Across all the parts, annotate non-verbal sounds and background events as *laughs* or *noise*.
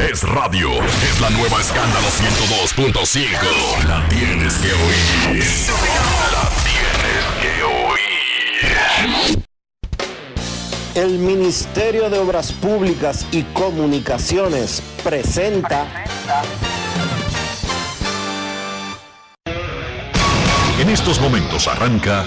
es radio. Es la nueva escándalo 102.5. La tienes que oír. La tienes que oír. El Ministerio de Obras Públicas y Comunicaciones presenta. En estos momentos arranca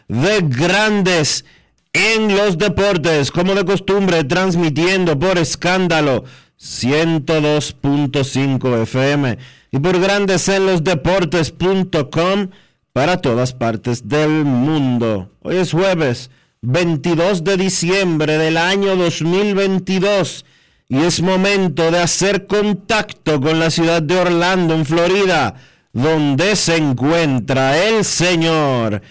de Grandes en los Deportes, como de costumbre, transmitiendo por escándalo 102.5 FM y por Grandes en los Deportes.com para todas partes del mundo. Hoy es jueves 22 de diciembre del año 2022 y es momento de hacer contacto con la ciudad de Orlando, en Florida, donde se encuentra el señor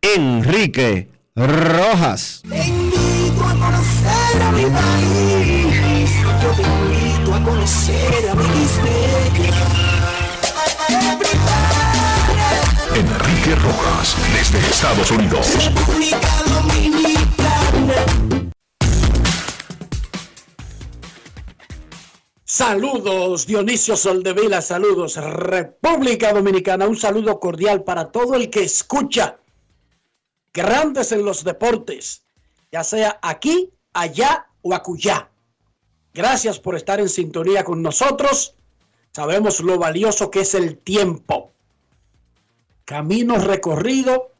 Enrique Rojas. Te invito a conocer a mi país. Yo te invito a conocer a mi Enrique Rojas, desde Estados Unidos. República Dominicana. Saludos Dionisio Soldevila, saludos República Dominicana, un saludo cordial para todo el que escucha Grandes en los Deportes, ya sea aquí, allá o acullá. Gracias por estar en sintonía con nosotros. Sabemos lo valioso que es el tiempo. Camino recorrido,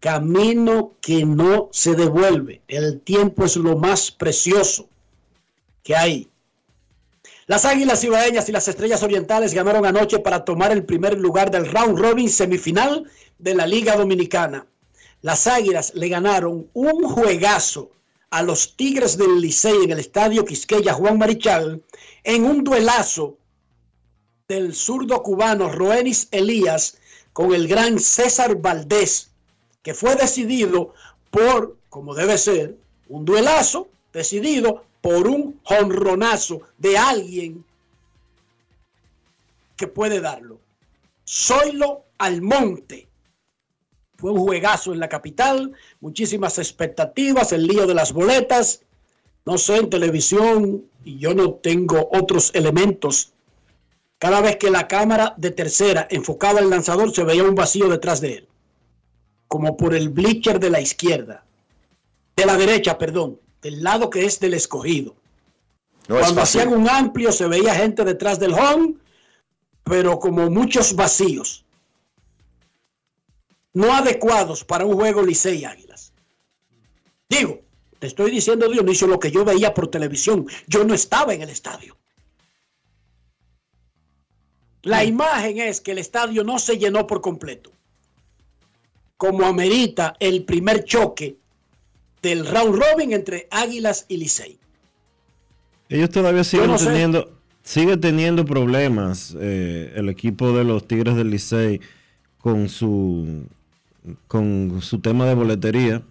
camino que no se devuelve. El tiempo es lo más precioso que hay. Las Águilas Ibaeñas y las Estrellas Orientales ganaron anoche para tomar el primer lugar del round robin semifinal de la Liga Dominicana. Las Águilas le ganaron un juegazo a los Tigres del Licey en el estadio Quisqueya Juan Marichal en un duelazo del zurdo cubano Roenis Elías con el gran César Valdés, que fue decidido por, como debe ser, un duelazo decidido por un jonronazo de alguien que puede darlo. Zoilo Almonte. Fue un juegazo en la capital, muchísimas expectativas, el lío de las boletas. No sé, en televisión, y yo no tengo otros elementos. Cada vez que la cámara de tercera enfocaba al lanzador, se veía un vacío detrás de él. Como por el bleacher de la izquierda. De la derecha, perdón. Del lado que es del escogido. No Cuando hacían un amplio, se veía gente detrás del home, pero como muchos vacíos. No adecuados para un juego Licey Águilas. Digo, te estoy diciendo, Dionisio, lo que yo veía por televisión. Yo no estaba en el estadio. La imagen es que el estadio no se llenó por completo. Como amerita el primer choque del round robin entre Águilas y Licey. Ellos todavía siguen no sé. teniendo, sigue teniendo problemas eh, el equipo de los Tigres del Licey con su con su tema de boletería.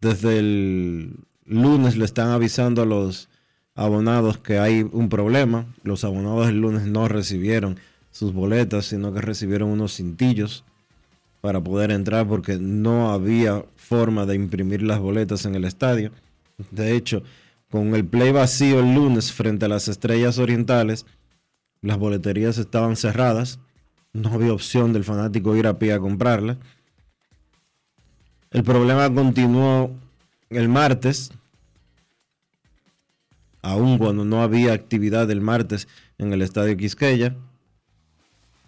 Desde el- lunes le están avisando a los abonados que hay un problema. Los abonados el lunes no recibieron sus boletas, sino que recibieron unos cintillos para poder entrar porque no había forma de imprimir las boletas en el estadio. De hecho, con el play vacío el lunes frente a las estrellas orientales, las boleterías estaban cerradas. No había opción del fanático ir a pie a comprarla. El problema continuó el martes, aun cuando no había actividad el martes en el estadio Quisqueya.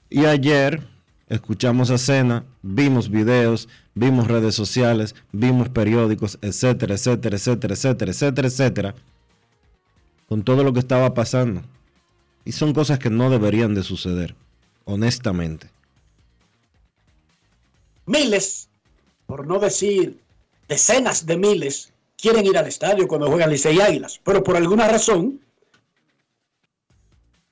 Y ayer escuchamos a Cena, vimos videos, vimos redes sociales, vimos periódicos, etcétera, etcétera, etcétera, etcétera, etcétera, etcétera, con todo lo que estaba pasando. Y son cosas que no deberían de suceder, honestamente. Miles, por no decir decenas de miles, quieren ir al estadio cuando juegan Licey Águilas, pero por alguna razón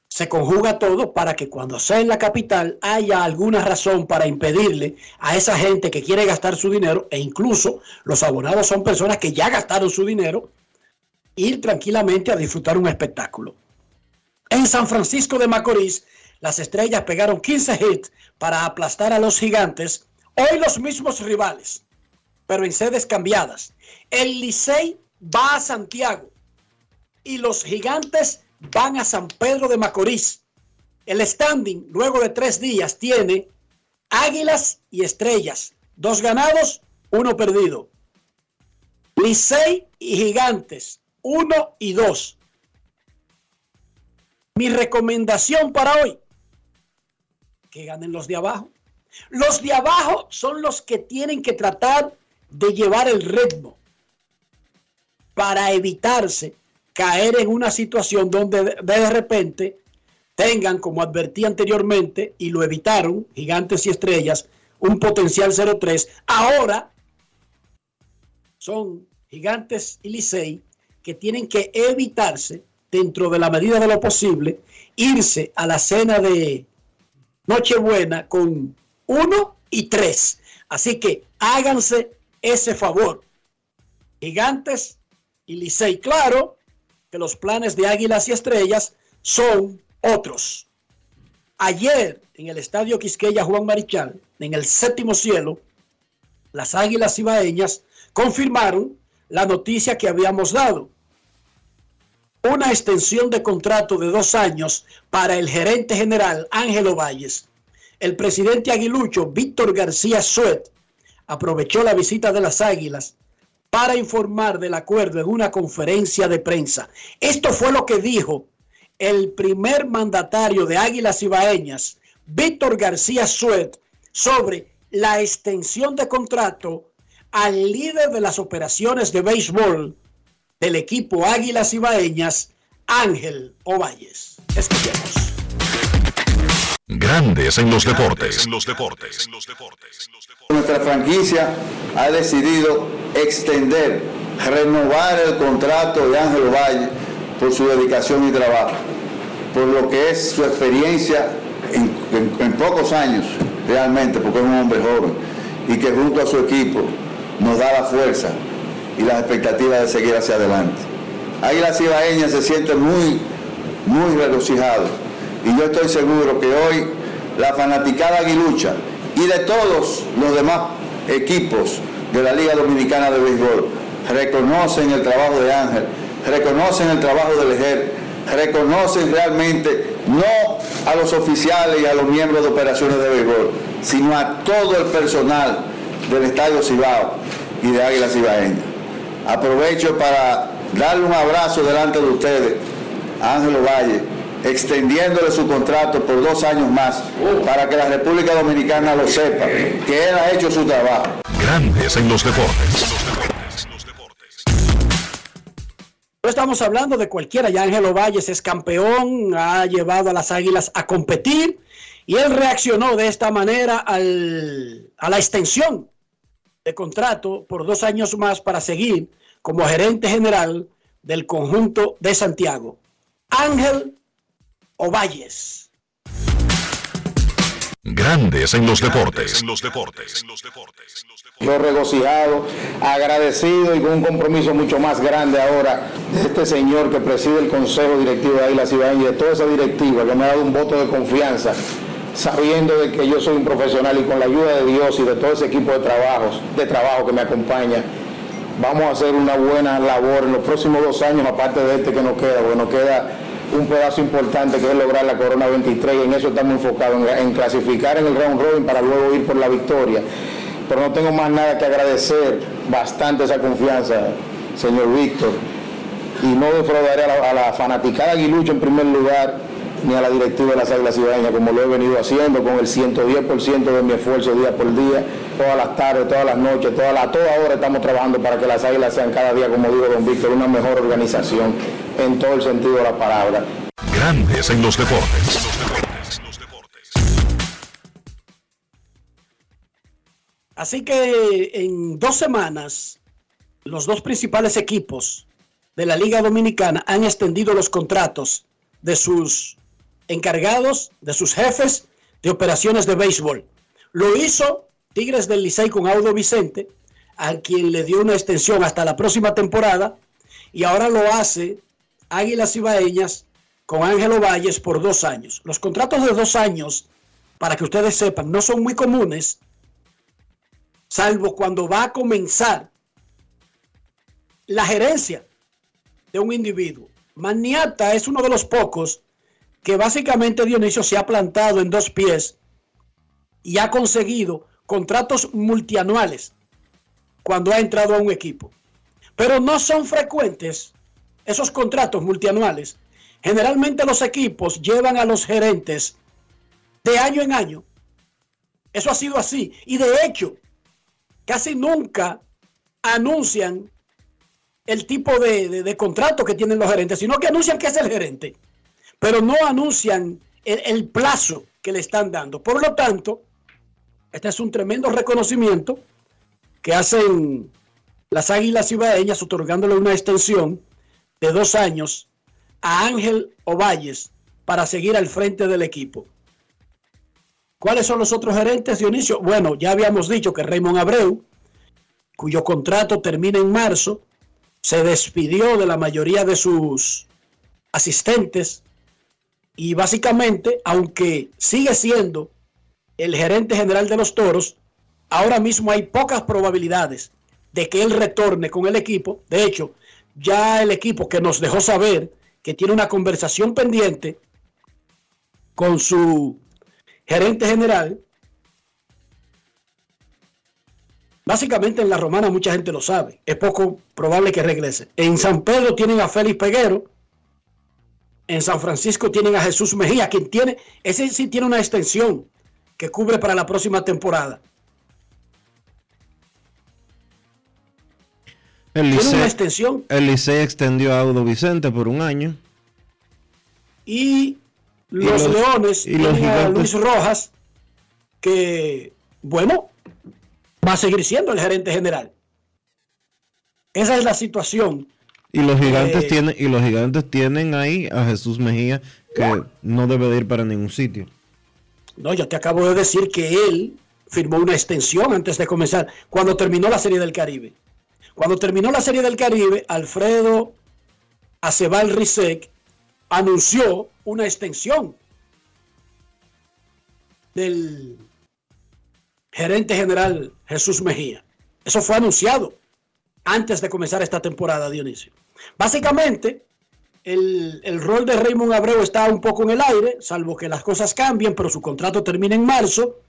se conjuga todo para que cuando sea en la capital haya alguna razón para impedirle a esa gente que quiere gastar su dinero, e incluso los abonados son personas que ya gastaron su dinero, ir tranquilamente a disfrutar un espectáculo. En San Francisco de Macorís, las estrellas pegaron 15 hits para aplastar a los gigantes, hoy los mismos rivales, pero en sedes cambiadas. El Licey va a Santiago y los gigantes van a San Pedro de Macorís. El standing, luego de tres días, tiene Águilas y Estrellas. Dos ganados, uno perdido. Licey y Gigantes, uno y dos. Mi recomendación para hoy, que ganen los de abajo. Los de abajo son los que tienen que tratar de llevar el ritmo para evitarse caer en una situación donde de repente tengan, como advertí anteriormente, y lo evitaron, gigantes y estrellas, un potencial 0-3. Ahora son gigantes y Licey que tienen que evitarse, dentro de la medida de lo posible, irse a la cena de Nochebuena con uno y tres. Así que háganse ese favor. Gigantes y Licey, claro, que los planes de Águilas y Estrellas son otros. Ayer en el Estadio Quisqueya Juan Marichal, en el séptimo cielo, las Águilas Ibaeñas confirmaron la noticia que habíamos dado. Una extensión de contrato de dos años para el gerente general Ángelo Valles. El presidente aguilucho Víctor García Suet aprovechó la visita de las Águilas para informar del acuerdo en una conferencia de prensa. Esto fue lo que dijo el primer mandatario de Águilas Ibaeñas, Víctor García Suet, sobre la extensión de contrato al líder de las operaciones de béisbol del equipo Águilas Ibaeñas, Ángel Ovalles. Escuchemos. Grandes en los deportes. En los deportes. Nuestra franquicia ha decidido extender, renovar el contrato de Ángel Valle por su dedicación y trabajo, por lo que es su experiencia en, pocos años realmente, porque es un hombre joven y que junto a su equipo nos da la fuerza y las expectativas de seguir hacia adelante. Águilas Ibaeñas se siente muy, muy regocijado y yo estoy seguro que hoy la fanaticada aguilucha y de todos los demás equipos de la Liga Dominicana de Béisbol reconocen el trabajo de Ángel, reconocen el trabajo del EJER, reconocen realmente no a los oficiales y a los miembros de operaciones de béisbol, sino a todo el personal del Estadio Cibao y de Águila Cibaeña. Aprovecho para darle un abrazo delante de ustedes a Ángel Valle, extendiéndole su contrato por dos años más para que la República Dominicana lo sepa, que él ha hecho su trabajo. Grandes en los deportes. No estamos hablando de cualquiera, ya Ángelo Valles es campeón, ha llevado a las Águilas a competir y él reaccionó de esta manera al, a la extensión de contrato por dos años más para seguir como gerente general del conjunto de Santiago. Ángel Ovalles. Grandes en los deportes. Yo regocijado, agradecido y con un compromiso mucho más grande ahora de este señor que preside el Consejo Directivo de Águila Cibaeña y de toda esa directiva que me ha dado un voto de confianza, sabiendo de que yo soy un profesional y con la ayuda de Dios y de todo ese equipo de trabajos, de trabajo que me acompaña, vamos a hacer una buena labor en los próximos dos años, aparte de este que nos queda, porque nos queda un pedazo importante que es lograr la Corona 23 y en eso estamos enfocados, en, clasificar en el round robin para luego ir por la victoria. Pero no tengo más nada que agradecer bastante esa confianza, señor Víctor, y no defraudaré a la, a la fanaticada Aguilucho en primer lugar, ni a la directiva de las Águilas Ciudadanas, como lo he venido haciendo con el 110% de mi esfuerzo día por día, todas las tardes, todas las noches, toda la, toda hora estamos trabajando para que las Águilas sean cada día, como digo don Víctor, una mejor organización en todo el sentido de la palabra. Grandes en los deportes. Así que en dos semanas, los dos principales equipos de la Liga Dominicana han extendido los contratos de sus encargados, de sus jefes de operaciones de béisbol. Lo hizo Tigres del Licey con Audo Vicente, a quien le dio una extensión hasta la próxima temporada, y ahora lo hace Águilas Ibaeñas con Ángelo Valles por dos años. Los contratos de dos años, para que ustedes sepan, no son muy comunes, salvo cuando va a comenzar la gerencia de un individuo. Maniata es uno de los pocos que básicamente Dionisio se ha plantado en dos pies y ha conseguido contratos multianuales cuando ha entrado a un equipo. Pero no son frecuentes esos contratos multianuales. Generalmente los equipos llevan a los gerentes de año en año. Eso ha sido así. Y de hecho, casi nunca anuncian el tipo de, contrato que tienen los gerentes, sino que anuncian que es el gerente pero no anuncian el, plazo que le están dando. Por lo tanto, este es un tremendo reconocimiento que hacen las Águilas Ibaeñas otorgándole una extensión de dos años a Ángel Ovalles para seguir al frente del equipo. ¿Cuáles son los otros gerentes, Dionisio? Bueno, ya habíamos dicho que Raymond Abreu, cuyo contrato termina en marzo, se despidió de la mayoría de sus asistentes y básicamente, aunque sigue siendo el gerente general de los Toros, ahora mismo hay pocas probabilidades de que él retorne con el equipo. De hecho, ya el equipo que nos dejó saber que tiene una conversación pendiente con su gerente general, básicamente en la romana mucha gente lo sabe, es poco probable que regrese. En San Pedro tienen a Félix Peguero, en San Francisco tienen a Jesús Mejía, quien tiene, ese sí tiene una extensión que cubre para la próxima temporada. El tiene una extensión. El Licey extendió a Audo Vicente por un año. Y los, Leones y a Luis Rojas, que, bueno, va a seguir siendo el gerente general. Esa es la situación y los gigantes eh, tienen y los gigantes tienen ahí a Jesús Mejía que no debe de ir para ningún sitio. No, yo te acabo de decir que él firmó una extensión antes de comenzar cuando terminó la Serie del Caribe. Cuando terminó la Serie del Caribe, Alfredo Acebal Rizek anunció una extensión del gerente general Jesús Mejía. Eso fue anunciado antes de comenzar esta temporada, Dionisio. Básicamente, el, rol de Raymond Abreu está un poco en el aire, salvo que las cosas cambien, pero su contrato termina en marzo.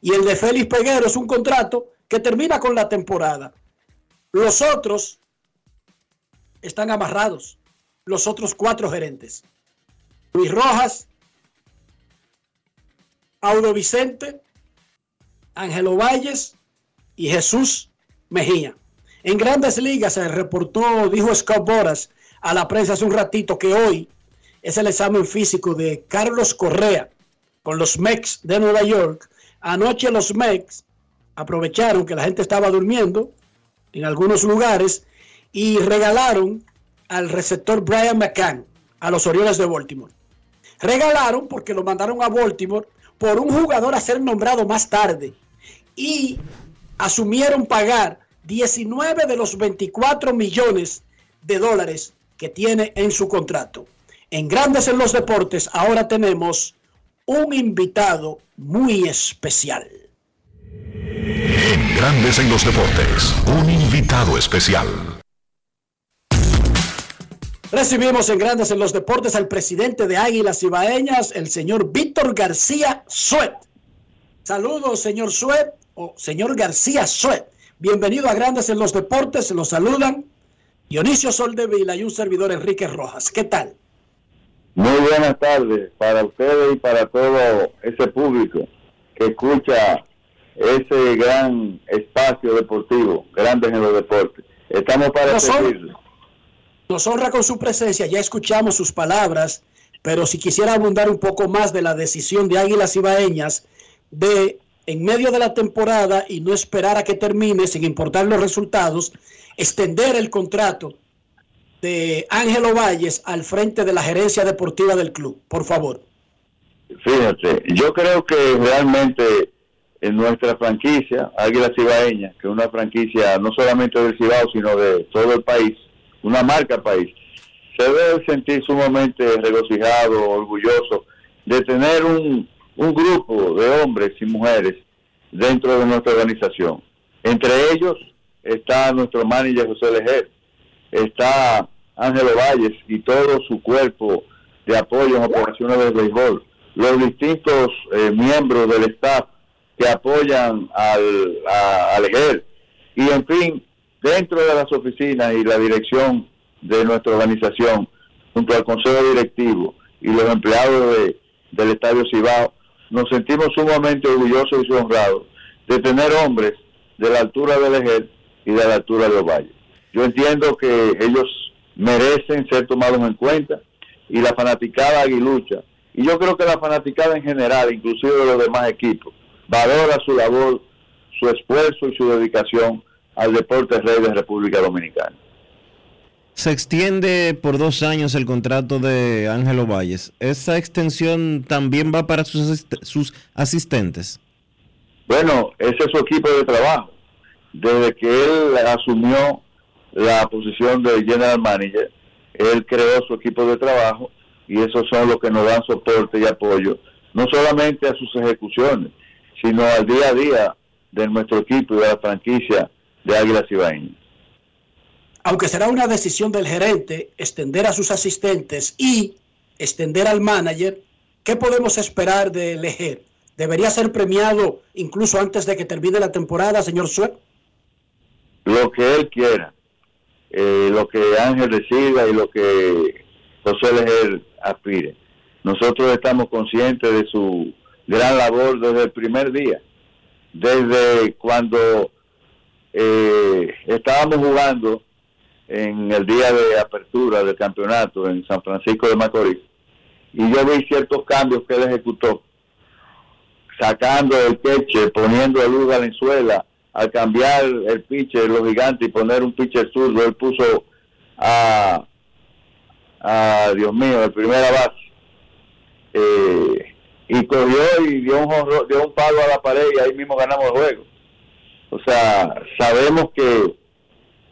Y el de Félix Peguero es un contrato que termina con la temporada. Los otros están amarrados, los otros cuatro gerentes. Luis Rojas, Audo Vicente, Ángelo Valles y Jesús Mejía. En grandes ligas se reportó, dijo Scott Boras a la prensa hace un ratito que hoy es el examen físico de Carlos Correa con los Mex de Nueva York. Anoche los Mex aprovecharon que la gente estaba durmiendo en algunos lugares y regalaron al receptor Brian McCann a los Orioles de Baltimore. Regalaron porque lo mandaron a Baltimore por un jugador a ser nombrado más tarde y asumieron pagar 19 de los 24 millones de dólares que tiene en su contrato. En Grandes en los Deportes ahora tenemos un invitado muy especial. En Grandes en los Deportes, un invitado especial. Recibimos en Grandes en los Deportes al presidente de Águilas Ibaeñas, el señor Víctor García Suet. Saludos, señor Suet, o señor García Suet. Bienvenido a Grandes en los Deportes, se los saludan Dionisio Soldevila y un servidor Enrique Rojas. ¿Qué tal? Muy buenas tardes para ustedes y para todo ese público que escucha ese gran espacio deportivo, Grandes en los Deportes. Estamos para Nos. Nos honra con su presencia, ya escuchamos sus palabras, pero si quisiera abundar un poco más de la decisión de Águilas Ibaeñas de, en medio de la temporada y no esperar a que termine, sin importar los resultados, extender el contrato de Ángelo Valles al frente de la gerencia deportiva del club. Por favor. Fíjate, yo creo que realmente en nuestra franquicia, Águila Cibaeña, que es una franquicia no solamente del Cibao, sino de todo el país, una marca país, se debe sentir sumamente regocijado, orgulloso de tener un, un grupo de hombres y mujeres dentro de nuestra organización. Entre ellos está nuestro manager José Lejer, está Ángelo Valles y todo su cuerpo de apoyo en operaciones de béisbol, los distintos eh, miembros del staff que apoyan al, a- y en fin, dentro de las oficinas y la dirección de nuestra organización, junto al consejo directivo y los empleados de- del Estadio Cibao, nos sentimos sumamente orgullosos y honrados de tener hombres de la altura del EGER y de la altura de los valles. Yo entiendo que ellos merecen ser tomados en cuenta y la fanaticada aguilucha, y yo creo que la fanaticada en general, inclusive de los demás equipos, valora su labor, su esfuerzo y su dedicación al deporte rey de República Dominicana. Se extiende por dos años el contrato de Ángelo Valles. ¿Esa extensión también va para sus, asist- sus asistentes? Bueno, ese es su equipo de trabajo. Desde que él asumió la posición de general manager, él creó su equipo de trabajo y esos son los que nos dan soporte y apoyo, no solamente a sus ejecuciones, sino al día a día de nuestro equipo y de la franquicia de Águilas Ibaeñas. Aunque será una decisión del gerente extender a sus asistentes y extender al manager, ¿qué podemos esperar del EGER? ¿Debería ser premiado incluso antes de que termine la temporada, señor Suet? lo que él quiera, eh, lo que Ángel decida y lo que José Leger aspire. Nosotros estamos conscientes de su gran labor desde el primer día, desde cuando eh, estábamos jugando en el día de apertura del campeonato en San Francisco de Macorís, y yo vi ciertos cambios que él ejecutó, sacando el queche, poniendo a Luz Valenzuela, al cambiar el pitcher, los gigantes, y poner un pitcher zurdo, él puso a, a Dios mío, de primera base, eh, y cogió y dio un, dio un palo a la pared y ahí mismo ganamos el juego. O sea, sabemos que,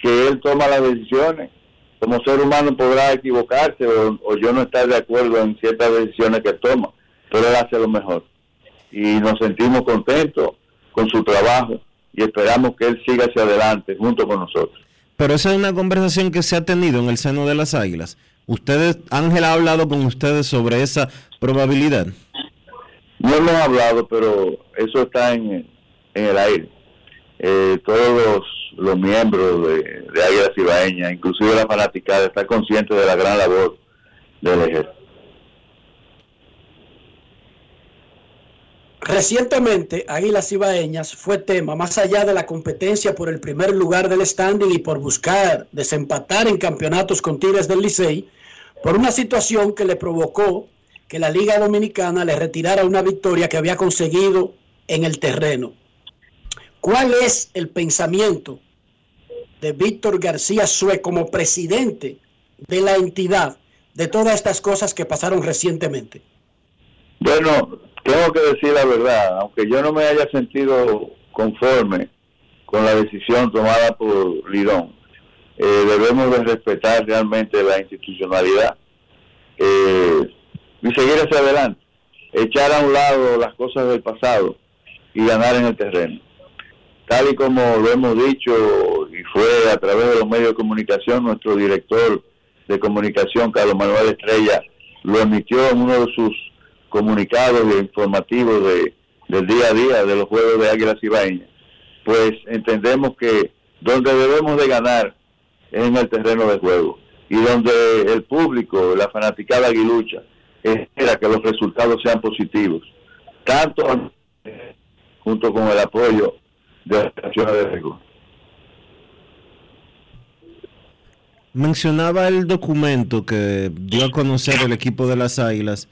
que él toma las decisiones. Como ser humano podrá equivocarse o, o yo no estar de acuerdo en ciertas decisiones que toma, pero él hace lo mejor. Y nos sentimos contentos con su trabajo y esperamos que él siga hacia adelante junto con nosotros. Pero esa es una conversación que se ha tenido en el seno de las águilas. Ustedes, Ángel ha hablado con ustedes sobre esa probabilidad. No hemos hablado, pero eso está en, en el aire. Eh, todos los, miembros de, de Águilas Ibaeñas, inclusive la fanaticada, está consciente de la gran labor del ejército. Recientemente, Águilas Ibaeñas fue tema, más allá de la competencia por el primer lugar del standing y por buscar desempatar en campeonatos con Tigres del Licey, por una situación que le provocó que la Liga Dominicana le retirara una victoria que había conseguido en el terreno. ¿Cuál es el pensamiento de Víctor García Sue como presidente de la entidad de todas estas cosas que pasaron recientemente? Bueno, tengo que decir la verdad, aunque yo no me haya sentido conforme con la decisión tomada por Lidón, eh, debemos de respetar realmente la institucionalidad eh, y seguir hacia adelante, echar a un lado las cosas del pasado y ganar en el terreno. Tal y como lo hemos dicho y fue a través de los medios de comunicación, nuestro director de comunicación, Carlos Manuel Estrella, lo emitió en uno de sus comunicados informativos de, del día a día de los Juegos de Águilas Ibaeñas, pues entendemos que donde debemos de ganar es en el terreno de juego y donde el público, la fanaticada aguilucha, espera que los resultados sean positivos, tanto junto con el apoyo Mencionaba el documento que dio a conocer el equipo de las Águilas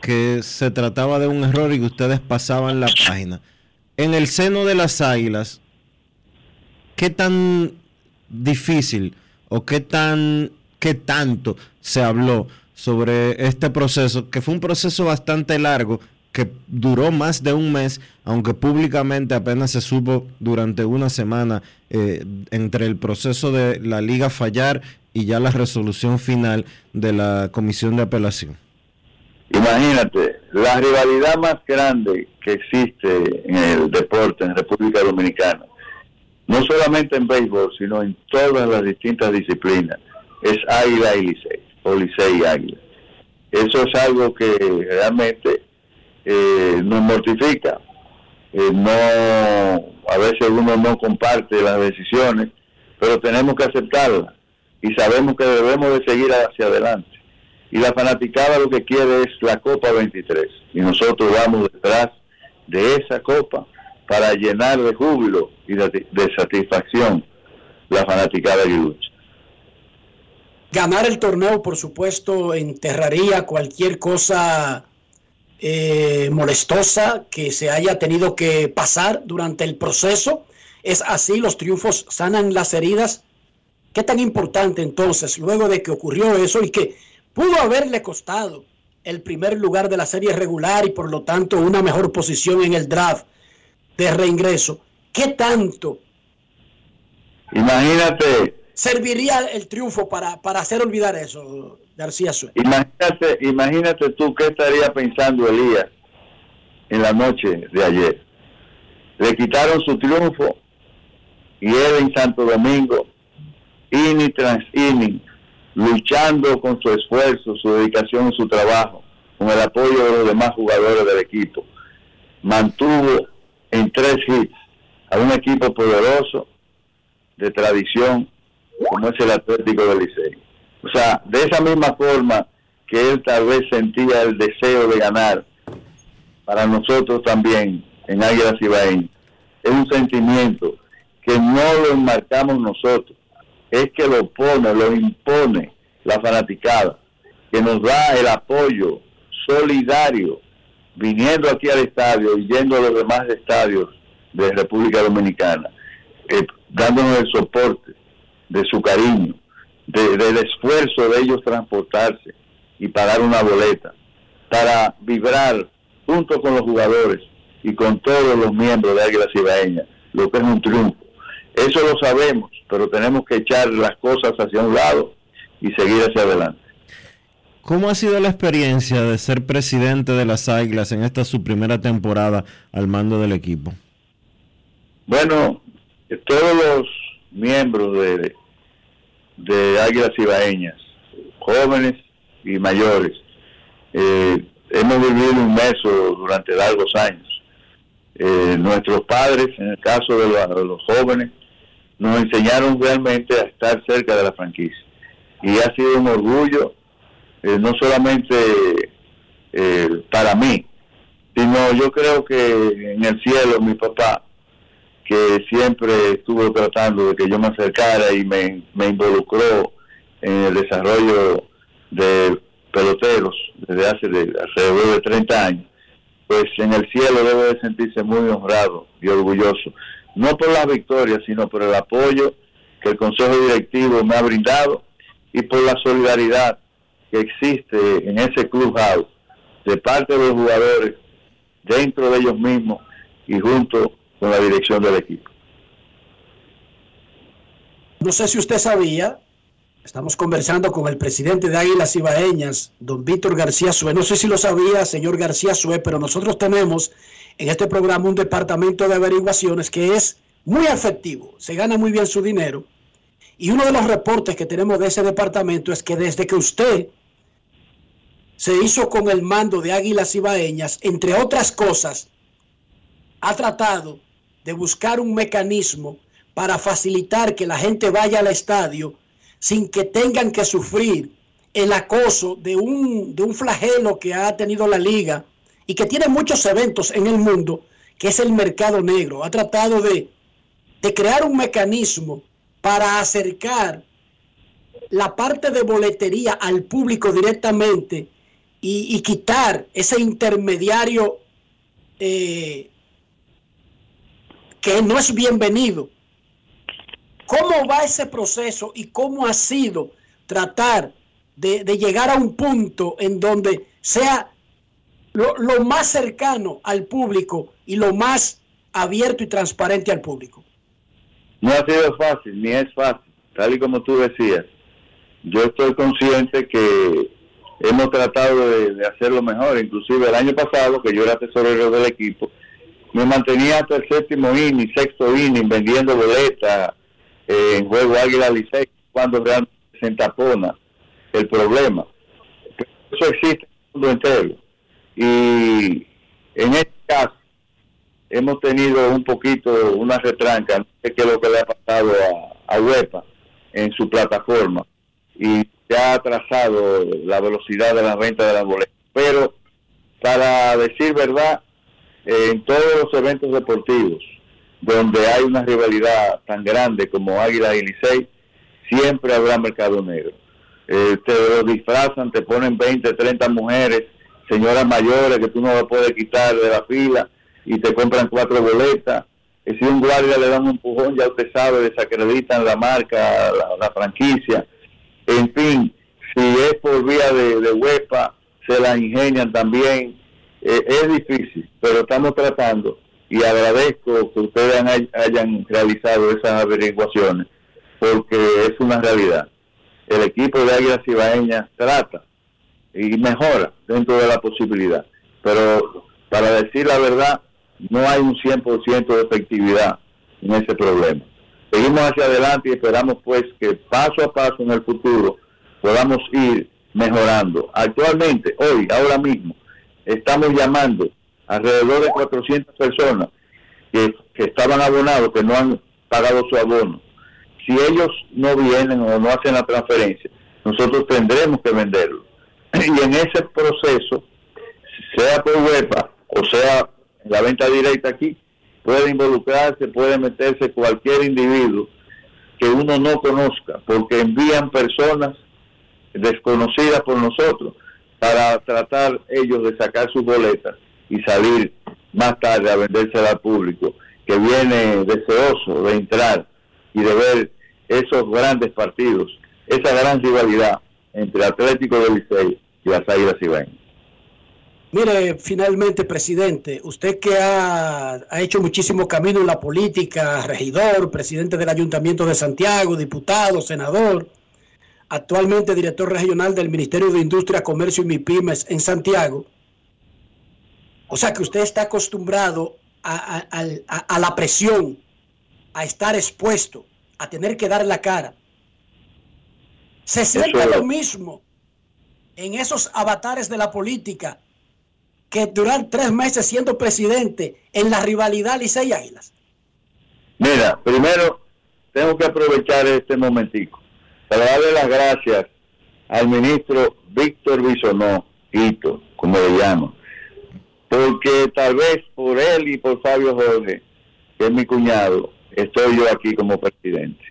que se trataba de un error y que ustedes pasaban la página. En el seno de las Águilas, ¿qué tan difícil o qué tan qué tanto se habló sobre este proceso, que fue un proceso bastante largo, que duró más de un mes, aunque públicamente apenas se supo durante una semana eh, entre el proceso de la liga fallar y ya la resolución final de la comisión de apelación. Imagínate, la rivalidad más grande que existe en el deporte en República Dominicana, no solamente en béisbol, sino en todas las distintas disciplinas, es Águila y Licey, o Licey y Águila. Eso es algo que realmente eh, nos mortifica. Eh, no, a veces uno no comparte las decisiones, pero tenemos que aceptarlas y sabemos que debemos de seguir hacia adelante. Y la fanaticada lo que quiere es la Copa 23 y nosotros vamos detrás de esa copa para llenar de júbilo y de, satisfacción la fanaticada de lucha. Ganar el torneo, por supuesto, enterraría cualquier cosa eh, molestosa que se haya tenido que pasar durante el proceso. Es así, los triunfos sanan las heridas. ¿Qué tan importante entonces, luego de que ocurrió eso y que pudo haberle costado el primer lugar de la serie regular y por lo tanto una mejor posición en el draft de reingreso, ¿qué tanto? Imagínate serviría el triunfo para, para hacer olvidar eso, García Imagínate, imagínate tú qué estaría pensando Elías en la noche de ayer. Le quitaron su triunfo y él en Santo Domingo, inning tras inning, luchando con su esfuerzo, su dedicación, su trabajo, con el apoyo de los demás jugadores del equipo. Mantuvo en tres hits a un equipo poderoso, de tradición, como es el Atlético del Licey. O sea, de esa misma forma que él tal vez sentía el deseo de ganar, para nosotros también en Águilas Ibaeñas, es un sentimiento que no lo enmarcamos nosotros, es que lo pone, lo impone la fanaticada, que nos da el apoyo solidario, viniendo aquí al estadio y yendo a los demás estadios de República Dominicana, eh, dándonos el soporte de su cariño, del esfuerzo de ellos transportarse y pagar una boleta, para vibrar junto con los jugadores y con todos los miembros de Águila Cibaeña, lo que es un triunfo. Eso lo sabemos, pero tenemos que echar las cosas hacia un lado y seguir hacia adelante. ¿Cómo ha sido la experiencia de ser presidente de las Águilas en esta su primera temporada al mando del equipo? Bueno, todos los miembros de, de Águilas Ibaeñas, jóvenes y mayores. Eh, hemos vivido inmersos durante largos años. Eh, nuestros padres, en el caso de, los jóvenes, nos enseñaron realmente a estar cerca de la franquicia. Y ha sido un orgullo, eh, no solamente para mí, sino yo creo que en el cielo mi papá que siempre estuvo tratando de que yo me acercara y me, involucró en el desarrollo de peloteros desde hace alrededor de 30 años, pues en el cielo debe de sentirse muy honrado y orgulloso, no por las victorias, sino por el apoyo que el Consejo Directivo me ha brindado y por la solidaridad que existe en ese clubhouse de parte de los jugadores dentro de ellos mismos y junto con la dirección del equipo. No sé si usted sabía, estamos conversando con el presidente de Águilas Ibaeñas, don Víctor García Sue. No sé si lo sabía, señor García Sue, pero nosotros tenemos en este programa un departamento de averiguaciones que es muy efectivo, se gana muy bien su dinero. Y uno de los reportes que tenemos de ese departamento es que desde que usted se hizo con el mando de Águilas Ibaeñas, entre otras cosas, ha tratado de buscar un mecanismo para facilitar que la gente vaya al estadio sin que tengan que sufrir el acoso de un, de un flagelo que ha tenido la liga y que tiene muchos eventos en el mundo, que es el mercado negro. Ha tratado de, de crear un mecanismo para acercar la parte de boletería al público directamente y, quitar ese intermediario eh, que no es bienvenido. ¿Cómo va ese proceso y cómo ha sido tratar de, llegar a un punto en donde sea lo, más cercano al público y lo más abierto y transparente al público? No ha sido fácil, ni es fácil, tal y como tú decías. Yo estoy consciente que hemos tratado de, hacerlo mejor. Inclusive el año pasado, que yo era tesorero del equipo, me mantenía hasta el séptimo inning, sexto inning, vendiendo boletas eh, en juego Águila Licey, cuando realmente se entapona el problema. eso existe en el mundo entero. Y en este caso, hemos tenido un poquito una retranca, no sé qué es lo que le ha pasado a, a UEPA en su plataforma. Y se ha atrasado la velocidad de la venta de las boletas. Pero para decir verdad, en todos los eventos deportivos donde hay una rivalidad tan grande como Águila y Licey, siempre habrá mercado negro. Eh, te lo disfrazan, te ponen 20, 30 mujeres, señoras mayores que tú no las puedes quitar de la fila y te compran cuatro boletas. Y si un guardia le da un empujón, ya usted sabe, desacreditan la marca, la franquicia en fin, si es por vía de, de se la ingenian también. Eh, es difícil, pero estamos tratando y agradezco que ustedes hayan realizado esas averiguaciones porque es una realidad. El equipo de Águilas Ibaeñas trata y mejora dentro de la posibilidad, pero para decir la verdad, no hay un 100% de efectividad en ese problema seguimos hacia adelante y esperamos pues que paso a paso en el futuro podamos ir mejorando. Actualmente, hoy, ahora mismo, estamos llamando alrededor de 400 personas que, estaban abonados, que no han pagado su abono. Si ellos no vienen o no hacen la transferencia, nosotros tendremos que venderlo. *clears throat* Y en ese proceso, sea por WEPA o sea la venta directa aquí, puede involucrarse, puede meterse cualquier individuo que uno no conozca, porque envían personas desconocidas por nosotros para tratar ellos de sacar sus boletas y salir más tarde a venderse al público que viene deseoso de entrar y de ver esos grandes partidos, esa gran rivalidad entre Atlético de Licey y las Águilas. Mire, finalmente, presidente, usted que ha, hecho muchísimo camino en la política, regidor, presidente del Ayuntamiento de Santiago, diputado, senador, actualmente director regional del Ministerio de Industria, Comercio y MIPIMES en Santiago. O sea que usted está acostumbrado a, a la presión, a estar expuesto, a tener que dar la cara. Se siente lo mismo en esos avatares de la política que durar tres meses siendo presidente en la rivalidad Licey Águilas? Mira, primero tengo que aprovechar este momentico para darle las gracias al ministro Víctor Bisonó, Hito, como le llamo, porque tal vez por él y por Fabio Jorge, que es mi cuñado, estoy yo aquí como presidente.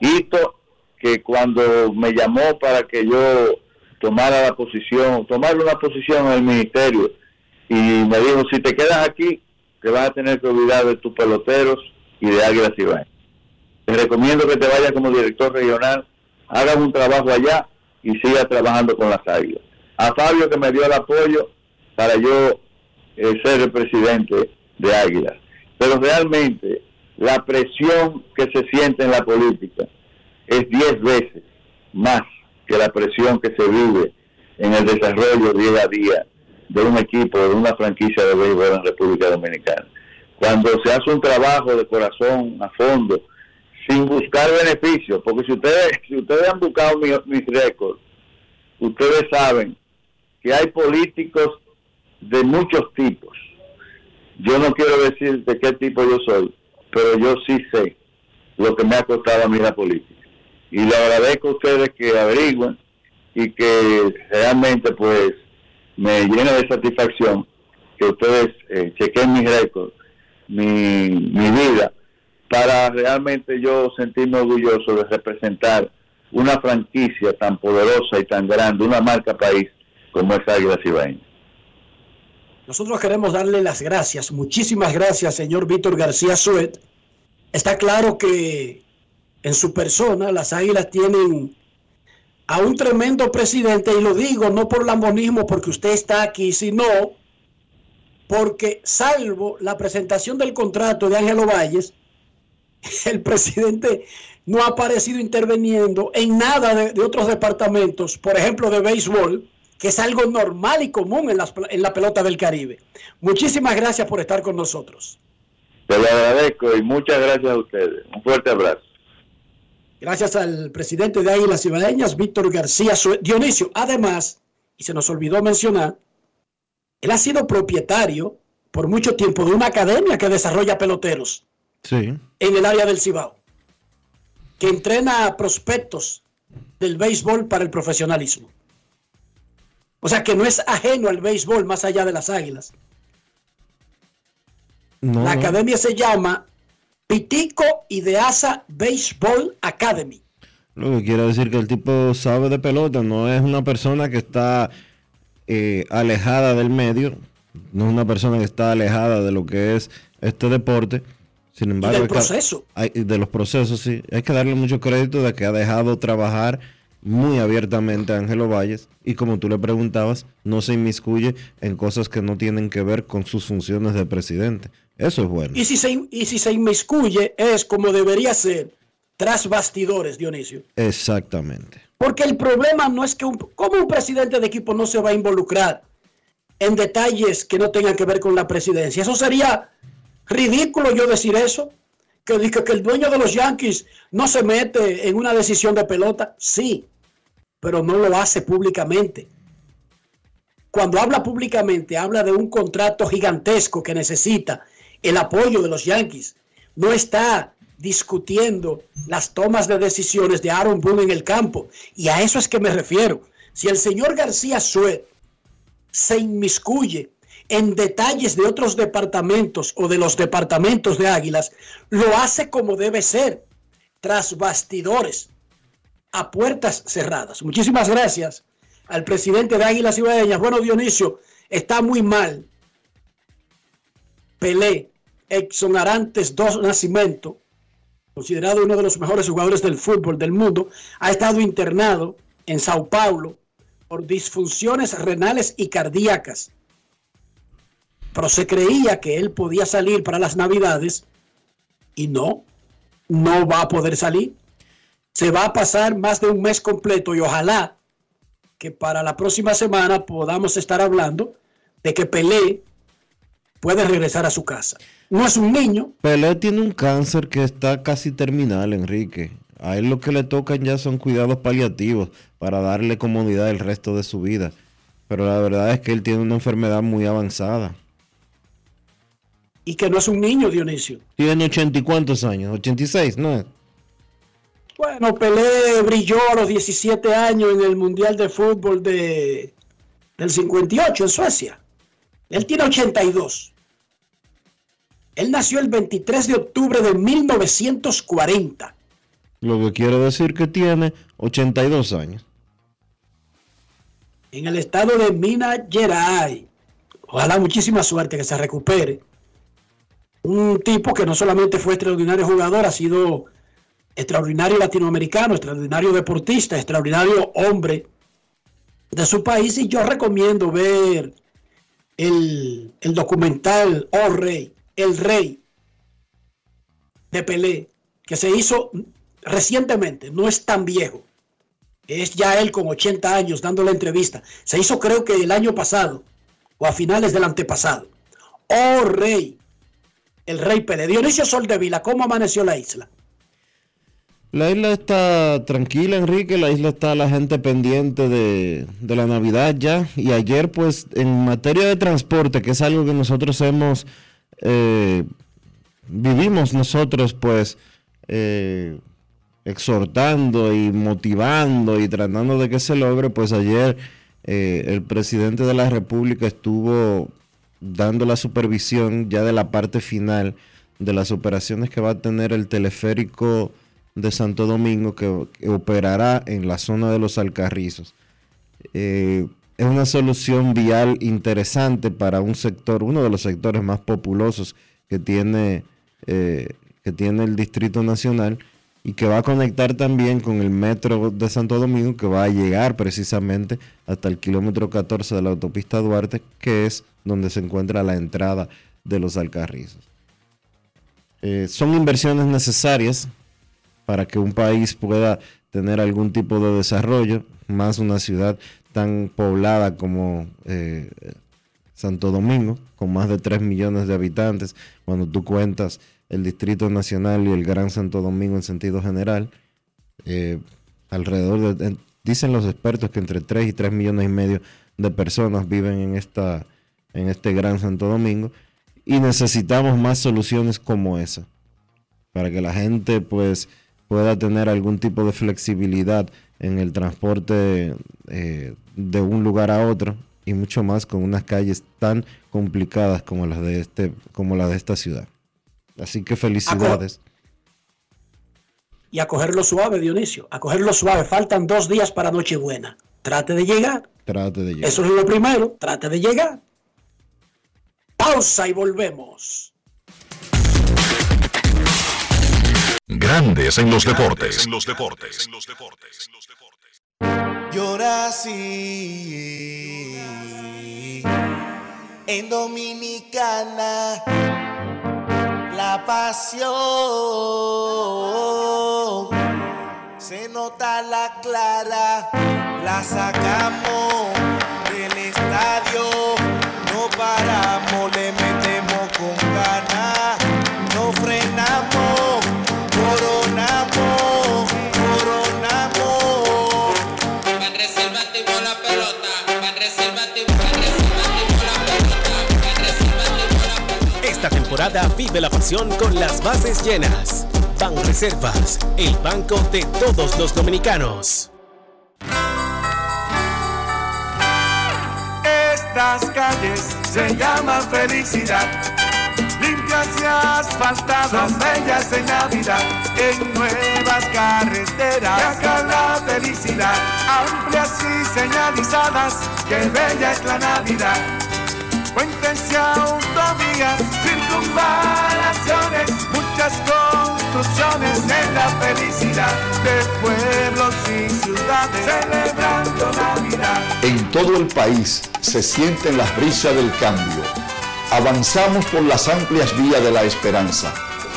Hito, que cuando me llamó para que yo tomara la posición, tomar una posición en el ministerio, y me dijo, si te quedas aquí, te vas a tener que olvidar de tus peloteros y de Águilas Ibañez. Te recomiendo que te vayas como director regional, hagas un trabajo allá y sigas trabajando con las Águilas. A Fabio que me dio el apoyo para yo eh, ser el presidente de Águila. Pero realmente la presión que se siente en la política es diez veces más que la presión que se vive en el desarrollo día a día de un equipo, de una franquicia de béisbol en República Dominicana. Cuando se hace un trabajo de corazón a fondo, sin buscar beneficios, porque si ustedes, si ustedes han buscado mis récords, ustedes saben que hay políticos de muchos tipos. Yo no quiero decir de qué tipo yo soy, pero yo sí sé lo que me ha costado a mí la política. Y le agradezco a ustedes que averigüen y que realmente pues me llena de satisfacción que ustedes eh, chequen mis récords, mi, mi vida, para realmente yo sentirme orgulloso de representar una franquicia tan poderosa y tan grande, una marca país como es Águila Cibaeña. Nosotros queremos darle las gracias, muchísimas gracias, señor Víctor García Suet. Está claro que en su persona las Águilas tienen a un tremendo presidente, y lo digo no por lambonismo, porque usted está aquí, sino porque salvo la presentación del contrato de Ángelo Valles, *laughs* el presidente no ha aparecido interviniendo en nada de, de otros departamentos, por ejemplo de béisbol, que es algo normal y común en, en la pelota del Caribe. Muchísimas gracias por estar con nosotros. Te lo agradezco y muchas gracias a ustedes. Un fuerte abrazo. Gracias al presidente de Águilas Ibaeñas, Víctor García Dionisio. Además, y se nos olvidó mencionar, él ha sido propietario por mucho tiempo de una academia que desarrolla peloteros sí. en el área del Cibao, que entrena a prospectos del béisbol para el profesionalismo. O sea que no es ajeno al béisbol más allá de las águilas. la academia se llama Pitico Ideasa Baseball Academy. Lo que quiere decir que el tipo sabe de pelota, no es una persona que está eh, alejada del medio, no es una persona que está alejada de lo que es este deporte. Sin embargo, del proceso. de los procesos, sí. Hay que darle mucho crédito de que ha dejado trabajar muy abiertamente a Ángelo Valles y como tú le preguntabas, no se inmiscuye en cosas que no tienen que ver con sus funciones de presidente. Eso es bueno. Y si se, y si se inmiscuye es como debería ser, tras bastidores, Dionisio. Exactamente. Porque el problema no es que un, como un presidente de equipo no se va a involucrar en detalles que no tengan que ver con la presidencia. Eso sería ridículo yo decir eso que dice que el dueño de los Yankees no se mete en una decisión de pelota. Sí, pero no lo hace públicamente. Cuando habla públicamente, habla de un contrato gigantesco que necesita el apoyo de los Yankees. No está discutiendo las tomas de decisiones de Aaron Boone en el campo. Y a eso es que me refiero. Si el señor García Suet se inmiscuye en detalles de otros departamentos o de los departamentos de Águilas, lo hace como debe ser, tras bastidores a puertas cerradas. Muchísimas gracias al presidente de Águilas Ibaeñas. Bueno, Dionisio, está muy mal. Pelé, Exxon Arantes dos Nacimiento, considerado uno de los mejores jugadores del fútbol del mundo, ha estado internado en Sao Paulo por disfunciones renales y cardíacas. Pero se creía que él podía salir para las navidades y no, no va a poder salir se va a pasar más de un mes completo y ojalá que para la próxima semana podamos estar hablando de que Pelé puede regresar a su casa. No es un niño. Pelé tiene un cáncer que está casi terminal, Enrique. A él lo que le tocan ya son cuidados paliativos para darle comodidad el resto de su vida. Pero la verdad es que él tiene una enfermedad muy avanzada. Y que no es un niño, Dionisio. Tiene ochenta y cuántos años, 86, ¿no? Bueno, Pelé brilló a los 17 años en el Mundial de Fútbol de, del 58 en Suecia. Él tiene 82. Él nació el 23 de octubre de 1940. Lo que quiero decir que tiene 82 años. En el estado de Minas Gerais. Ojalá muchísima suerte que se recupere. Un tipo que no solamente fue extraordinario jugador, ha sido extraordinario latinoamericano, extraordinario deportista, extraordinario hombre de su país y yo recomiendo ver el, documental Oh Rey, El Rey de Pelé, que se hizo recientemente, no es tan viejo, es ya él con 80 años dando la entrevista. Se hizo creo que el año pasado o a finales del antepasado. Oh Rey, el Rey Pelé. Dionisio Soldevila, ¿cómo amaneció la isla? La isla está tranquila, Enrique. La isla está la gente pendiente de, de, la Navidad ya. Y ayer, pues, en materia de transporte, que es algo que nosotros hemos, eh, vivimos nosotros, pues, eh, exhortando y motivando y tratando de que se logre, pues ayer eh, el presidente de la República estuvo dando la supervisión ya de la parte final de las operaciones que va a tener el teleférico de Santo Domingo que, operará en la zona de los Alcarrizos. Eh, es una solución vial interesante para un sector, uno de los sectores más populosos que tiene, eh, que tiene el Distrito Nacional y que va a conectar también con el metro de Santo Domingo que va a llegar precisamente hasta el kilómetro 14 de la autopista Duarte, que es donde se encuentra la entrada de los Alcarrizos. Eh, son inversiones necesarias para que un país pueda tener algún tipo de desarrollo, más una ciudad tan poblada como eh, Santo Domingo, con más de 3 millones de habitantes, cuando tú cuentas el Distrito Nacional y el Gran Santo Domingo en sentido general, eh, alrededor de, dicen los expertos que entre 3 y 3 millones y medio de personas viven en, esta, en este Gran Santo Domingo y necesitamos más soluciones como esa para que la gente pues pueda tener algún tipo de flexibilidad en el transporte eh, de un lugar a otro y mucho más con unas calles tan complicadas como las de este como la de esta ciudad. Así que felicidades. Y a cogerlo suave, Dionisio, a cogerlo suave. Faltan dos días para Nochebuena. Trate de llegar. Trate de llegar. Eso es lo primero, trate de llegar. Pausa y volvemos. Grandes en los deportes. En los deportes. En los deportes. Llora así en Dominicana la pasión. Se nota la clara, la sacamos del estadio. No paramos, le metemos con ganas, vive la pasión con las bases llenas. Ban Reservas, el banco de todos los dominicanos. Estas calles se llaman felicidad. Limpias y asfaltadas, son bellas en Navidad. En nuevas carreteras, acá la felicidad. Amplias y señalizadas, qué bella es la Navidad. Puentes y autovías, circunvalaciones, muchas construcciones en la felicidad de pueblos y ciudades celebrando Navidad. En todo el país se sienten las brisas del cambio. Avanzamos por las amplias vías de la esperanza.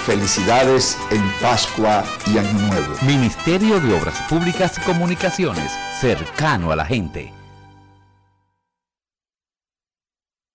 Felicidades en Pascua y Año Nuevo. Ministerio de Obras Públicas y Comunicaciones, cercano a la gente.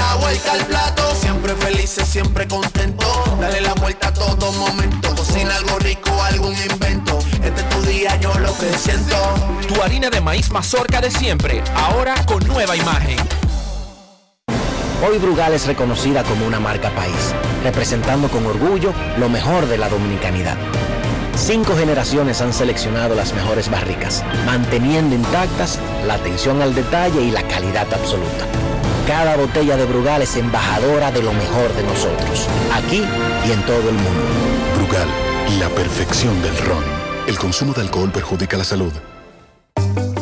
La vuelta al plato, siempre felices, siempre contento. Dale la vuelta a todo momento. Cocina algo rico, algún invento. Este es tu día, yo lo que siento. Tu harina de maíz mazorca de siempre, ahora con nueva imagen. Hoy Brugal es reconocida como una marca país, representando con orgullo lo mejor de la dominicanidad. Cinco generaciones han seleccionado las mejores barricas, manteniendo intactas la atención al detalle y la calidad absoluta. Cada botella de Brugal es embajadora de lo mejor de nosotros, aquí y en todo el mundo. Brugal, La perfección del ron. El consumo de alcohol perjudica la salud.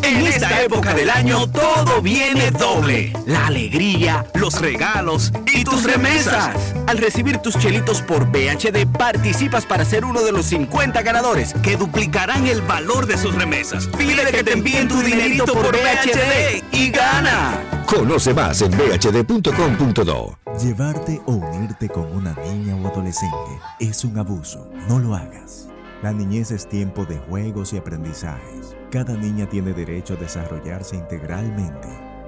En esta época del año todo viene doble. La alegría, los regalos y tus remesas. Al recibir tus chelitos por BHD participas para ser uno de los 50 ganadores que duplicarán el valor de sus remesas. Pide que te envíen tu dinerito por BHD y gana. Conoce más en bhd.com.do. Llevarte o unirte con una niña o adolescente es un abuso. No lo hagas. La niñez es tiempo de juegos y aprendizajes. Cada niña tiene derecho a desarrollarse integralmente.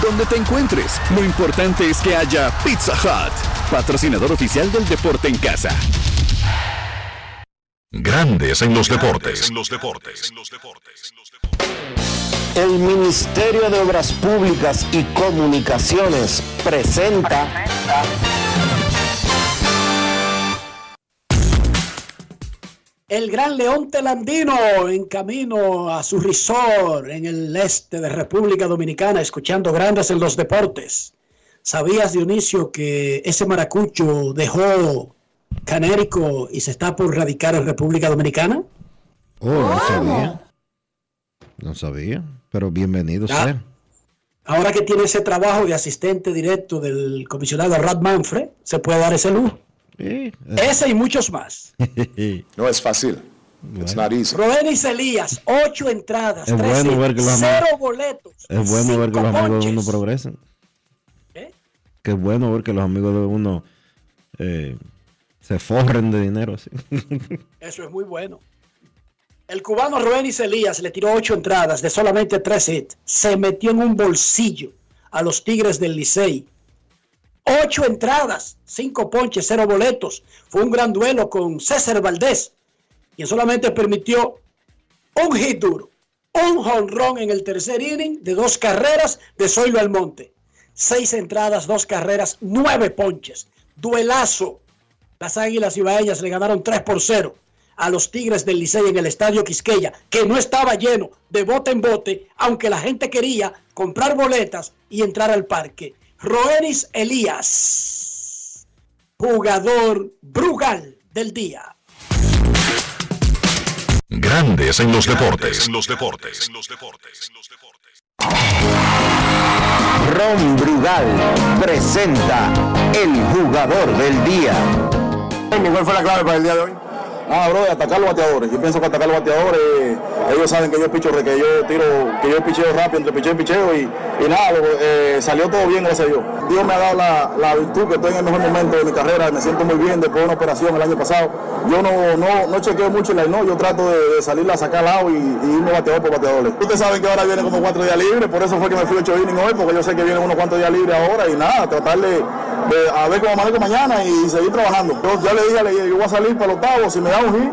Donde te encuentres, lo importante es que haya Pizza Hut, patrocinador oficial del deporte en casa. Grandes en los deportes. En los deportes. El Ministerio de Obras Públicas y Comunicaciones presenta El Gran León Telandino en camino a su resort en el este de República Dominicana, escuchando grandes en los deportes. ¿Sabías, Dionisio, que ese maracucho dejó Canérico y se está por radicar en República Dominicana? Oh, no sabía. No sabía, pero bienvenido Ah. sea. Ahora que tiene ese trabajo de asistente directo del comisionado Rad Manfred, se puede dar ese lujo. Ese y muchos más. *laughs* No es fácil. It's not easy. Rodenis Elías, ocho entradas, Es bueno ver que los cero amigos- boletos. Es bueno ver que los amigos de uno progresan. ¿Eh? Que es bueno ver que los amigos de uno eh, se forren de dinero. así. *laughs* Eso es muy bueno. El cubano Roenis Elías le tiró ocho entradas de solamente tres hits. Se metió en un bolsillo a los Tigres del Licey. Ocho entradas, cinco ponches, cero boletos. Fue un gran duelo con César Valdés, quien solamente permitió un hit duro, un jonrón en el tercer inning de dos carreras de Zoilo Almonte. Seis entradas, dos carreras, nueve ponches. Duelazo. Las Águilas Ibaeñas le ganaron 3 por 0 a los Tigres del Licey en el Estadio Quisqueya, que no estaba lleno de bote en bote, aunque la gente quería comprar boletas y entrar al parque. Roenis Elías, jugador Brugal del día. Grandes en los deportes. En los deportes. Ron Brugal presenta el jugador del día. ¿Cuál fue la clave para el día de hoy? Ah, bro, atacar los bateadores. Yo pienso que atacar los bateadores, eh, ellos saben que yo picho, que yo tiro, que yo picheo rápido entre picheo y picheo y, y nada, eh, salió todo bien, gracias a Dios. Dios me ha dado la, la virtud que estoy en el mejor momento de mi carrera, me siento muy bien después de una operación el año pasado. Yo no, no, no chequeo mucho el no, yo trato de, de salir a sacar lado y, irme bateador por bateadores. Ustedes saben que ahora viene como cuatro días libres, por eso fue que me fui ocho innings hoy, porque yo sé que vienen unos cuantos días libres ahora y nada, tratar de, a ver cómo amanezco mañana y seguir trabajando. Yo ya le dije, yo voy a salir para el octavo, si me da un hit,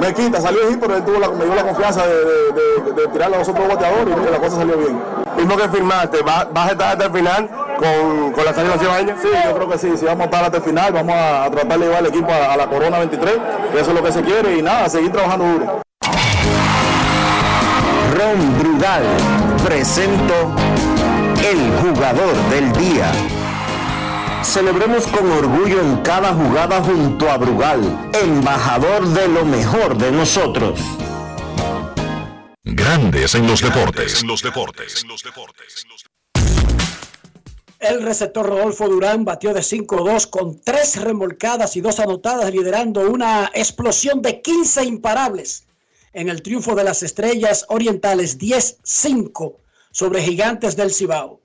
me quita, salió el hit, pero él tuvo la- me dio la confianza de, de, de, de tirarle a los otros bateadores y mira, la cosa salió bien. Mismo que firmaste, ¿vas, a estar hasta el final con, con la salida cibaeña? Sí, yo creo que sí, si vamos a estar hasta el final, vamos a, a tratar de llevar el equipo a, a la Corona 23, que eso es lo que se quiere y nada, seguir trabajando duro. Ron Brugal presento el jugador del día. Celebremos con orgullo en cada jugada junto a Brugal, embajador de lo mejor de nosotros. Grandes en los deportes. En los deportes. El receptor Rodolfo Durán batió de 5-2 con tres remolcadas y dos anotadas, liderando una explosión de 15 imparables en el triunfo de las Estrellas Orientales 10-5 sobre Gigantes del Cibao.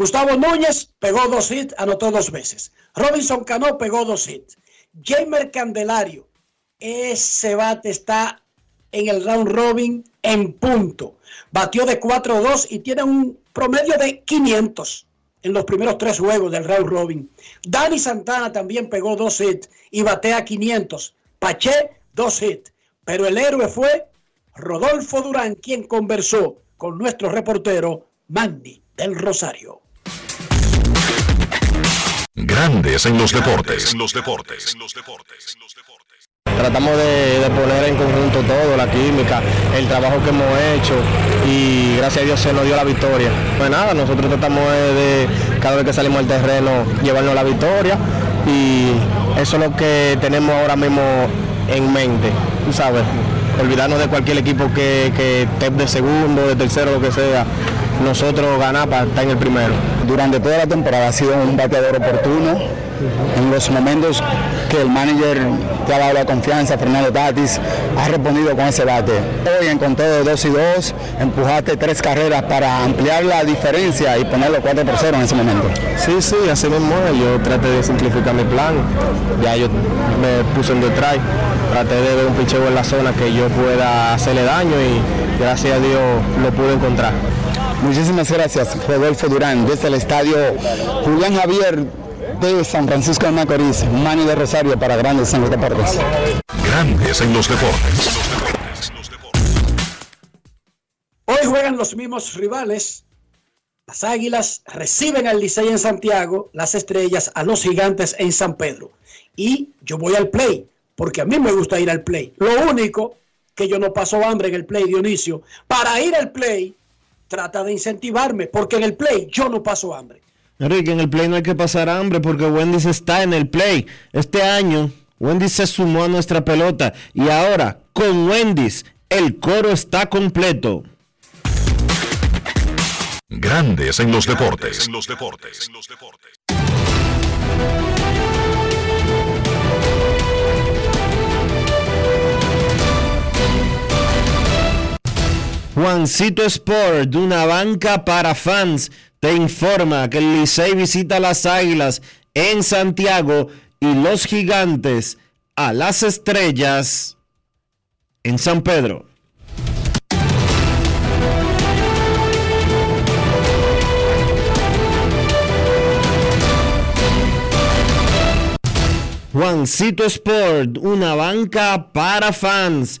Gustavo Núñez pegó dos hits, anotó dos veces. Robinson Cano pegó dos hits. Jamer Candelario, ese bate está en el round robin en punto. Batió de 4-2 y tiene un promedio de 500 en los primeros tres juegos del round robin. Dani Santana también pegó dos hits y batea 500. Pache, dos hits. Pero el héroe fue Rodolfo Durán, quien conversó con nuestro reportero Mandy del Rosario. Grandes en los deportes. los deportes. los deportes. Tratamos de, de, poner en conjunto todo, la química, el trabajo que hemos hecho y gracias a Dios se nos dio la victoria. Pues nada, nosotros tratamos de, de cada vez que salimos al terreno llevarnos la victoria y eso es lo que tenemos ahora mismo en mente, tú sabes, olvidarnos de cualquier equipo que, que esté de segundo, de tercero, lo que sea, nosotros ganar para estar en el primero. Durante toda la temporada ha sido un bateador oportuno, en los momentos que el manager te ha dado la confianza, Fernando Tatis, ha respondido con ese bate. Hoy en conteo de 2 y 2, empujaste tres carreras para ampliar la diferencia y ponerlo 4 por 0 en ese momento. Sí, sí, así mismo yo traté de simplificar mi plan, ya yo me puse en detrás, traté de ver un picheo en la zona que yo pueda hacerle daño y gracias a Dios lo pude encontrar. Muchísimas gracias, Rodolfo Durán, desde el estadio Julián Javier de San Francisco de Macorís, Mani de Rosario para Grandes en los Deportes. Grandes en los Deportes. Hoy juegan los mismos rivales. Las Águilas reciben al Licey en Santiago, las Estrellas a los Gigantes en San Pedro. Y yo voy al play, porque a mí me gusta ir al play. Lo único que yo no paso hambre en el play, Dionisio. Para ir al play, trata de incentivarme, porque en el play yo no paso hambre. Enrique, en el play no hay que pasar hambre porque Wendy's está en el play. Este año, Wendy's se sumó a nuestra pelota y ahora, con Wendy's, el coro está completo. Grandes en los deportes. En los deportes. En los deportes. Juancito Sport, una banca para fans, te informa que el Licey visita las Águilas en Santiago y los Gigantes a las Estrellas en San Pedro. Juancito Sport, una banca para fans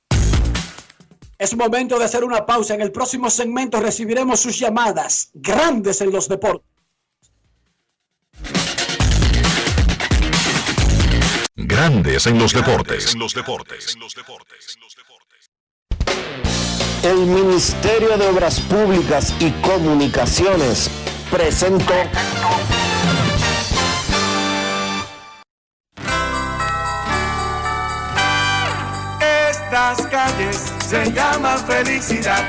Es momento de hacer una pausa. En el próximo segmento recibiremos sus llamadas grandes en los deportes. Grandes en los deportes. En los deportes. En los deportes. El Ministerio de Obras Públicas y Comunicaciones presentó. Estas calles se llaman felicidad.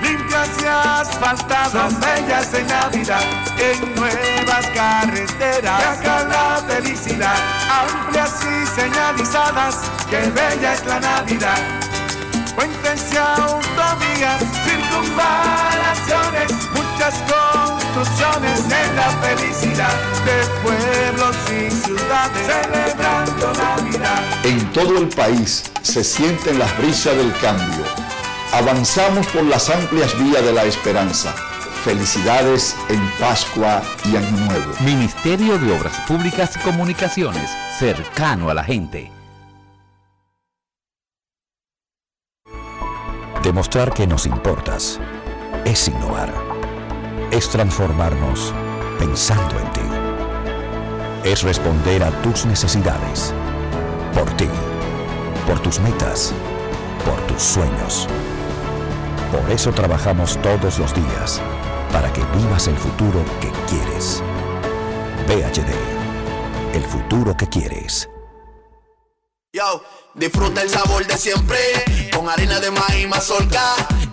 Limpias y asfaltadas, bellas en Navidad. En nuevas carreteras, acá la felicidad. Amplias y señalizadas, que bella es la Navidad. Puentes y autovías, circunvalaciones, muchas construcciones en la felicidad de pueblos y ciudades celebrando Navidad. En todo el país se sienten las brisas del cambio. Avanzamos por las amplias vías de la esperanza. Felicidades en Pascua y Año Nuevo. Ministerio de Obras Públicas y Comunicaciones, cercano a la gente. Demostrar que nos importas es innovar. Es transformarnos pensando en ti. Es responder a tus necesidades. Por ti. Por tus metas. Por tus sueños. Por eso trabajamos todos los días. Para que vivas el futuro que quieres. PHD. El futuro que quieres. Yo, disfruta el sabor de siempre con harina de maíz mazorca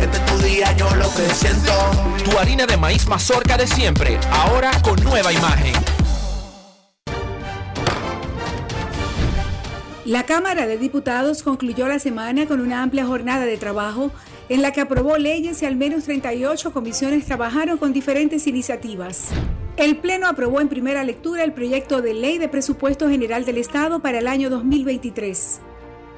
Este es tu. Tu harina de maíz mazorca de siempre, ahora con nueva imagen. La Cámara de Diputados concluyó la semana con una amplia jornada de trabajo en la que aprobó leyes y al menos 38 comisiones trabajaron con diferentes iniciativas. El Pleno aprobó en primera lectura el proyecto de ley de presupuesto general del Estado para el año 2023.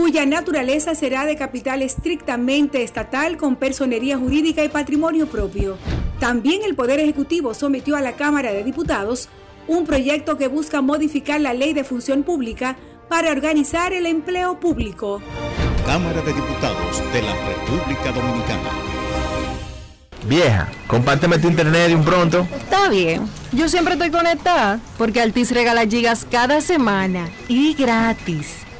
cuya naturaleza será de capital estrictamente estatal con personería jurídica y patrimonio propio. También el Poder Ejecutivo sometió a la Cámara de Diputados un proyecto que busca modificar la ley de función pública para organizar el empleo público. Cámara de Diputados de la República Dominicana. Vieja, compárteme tu internet de un pronto. Está bien. Yo siempre estoy conectada porque Altis regala gigas cada semana y gratis.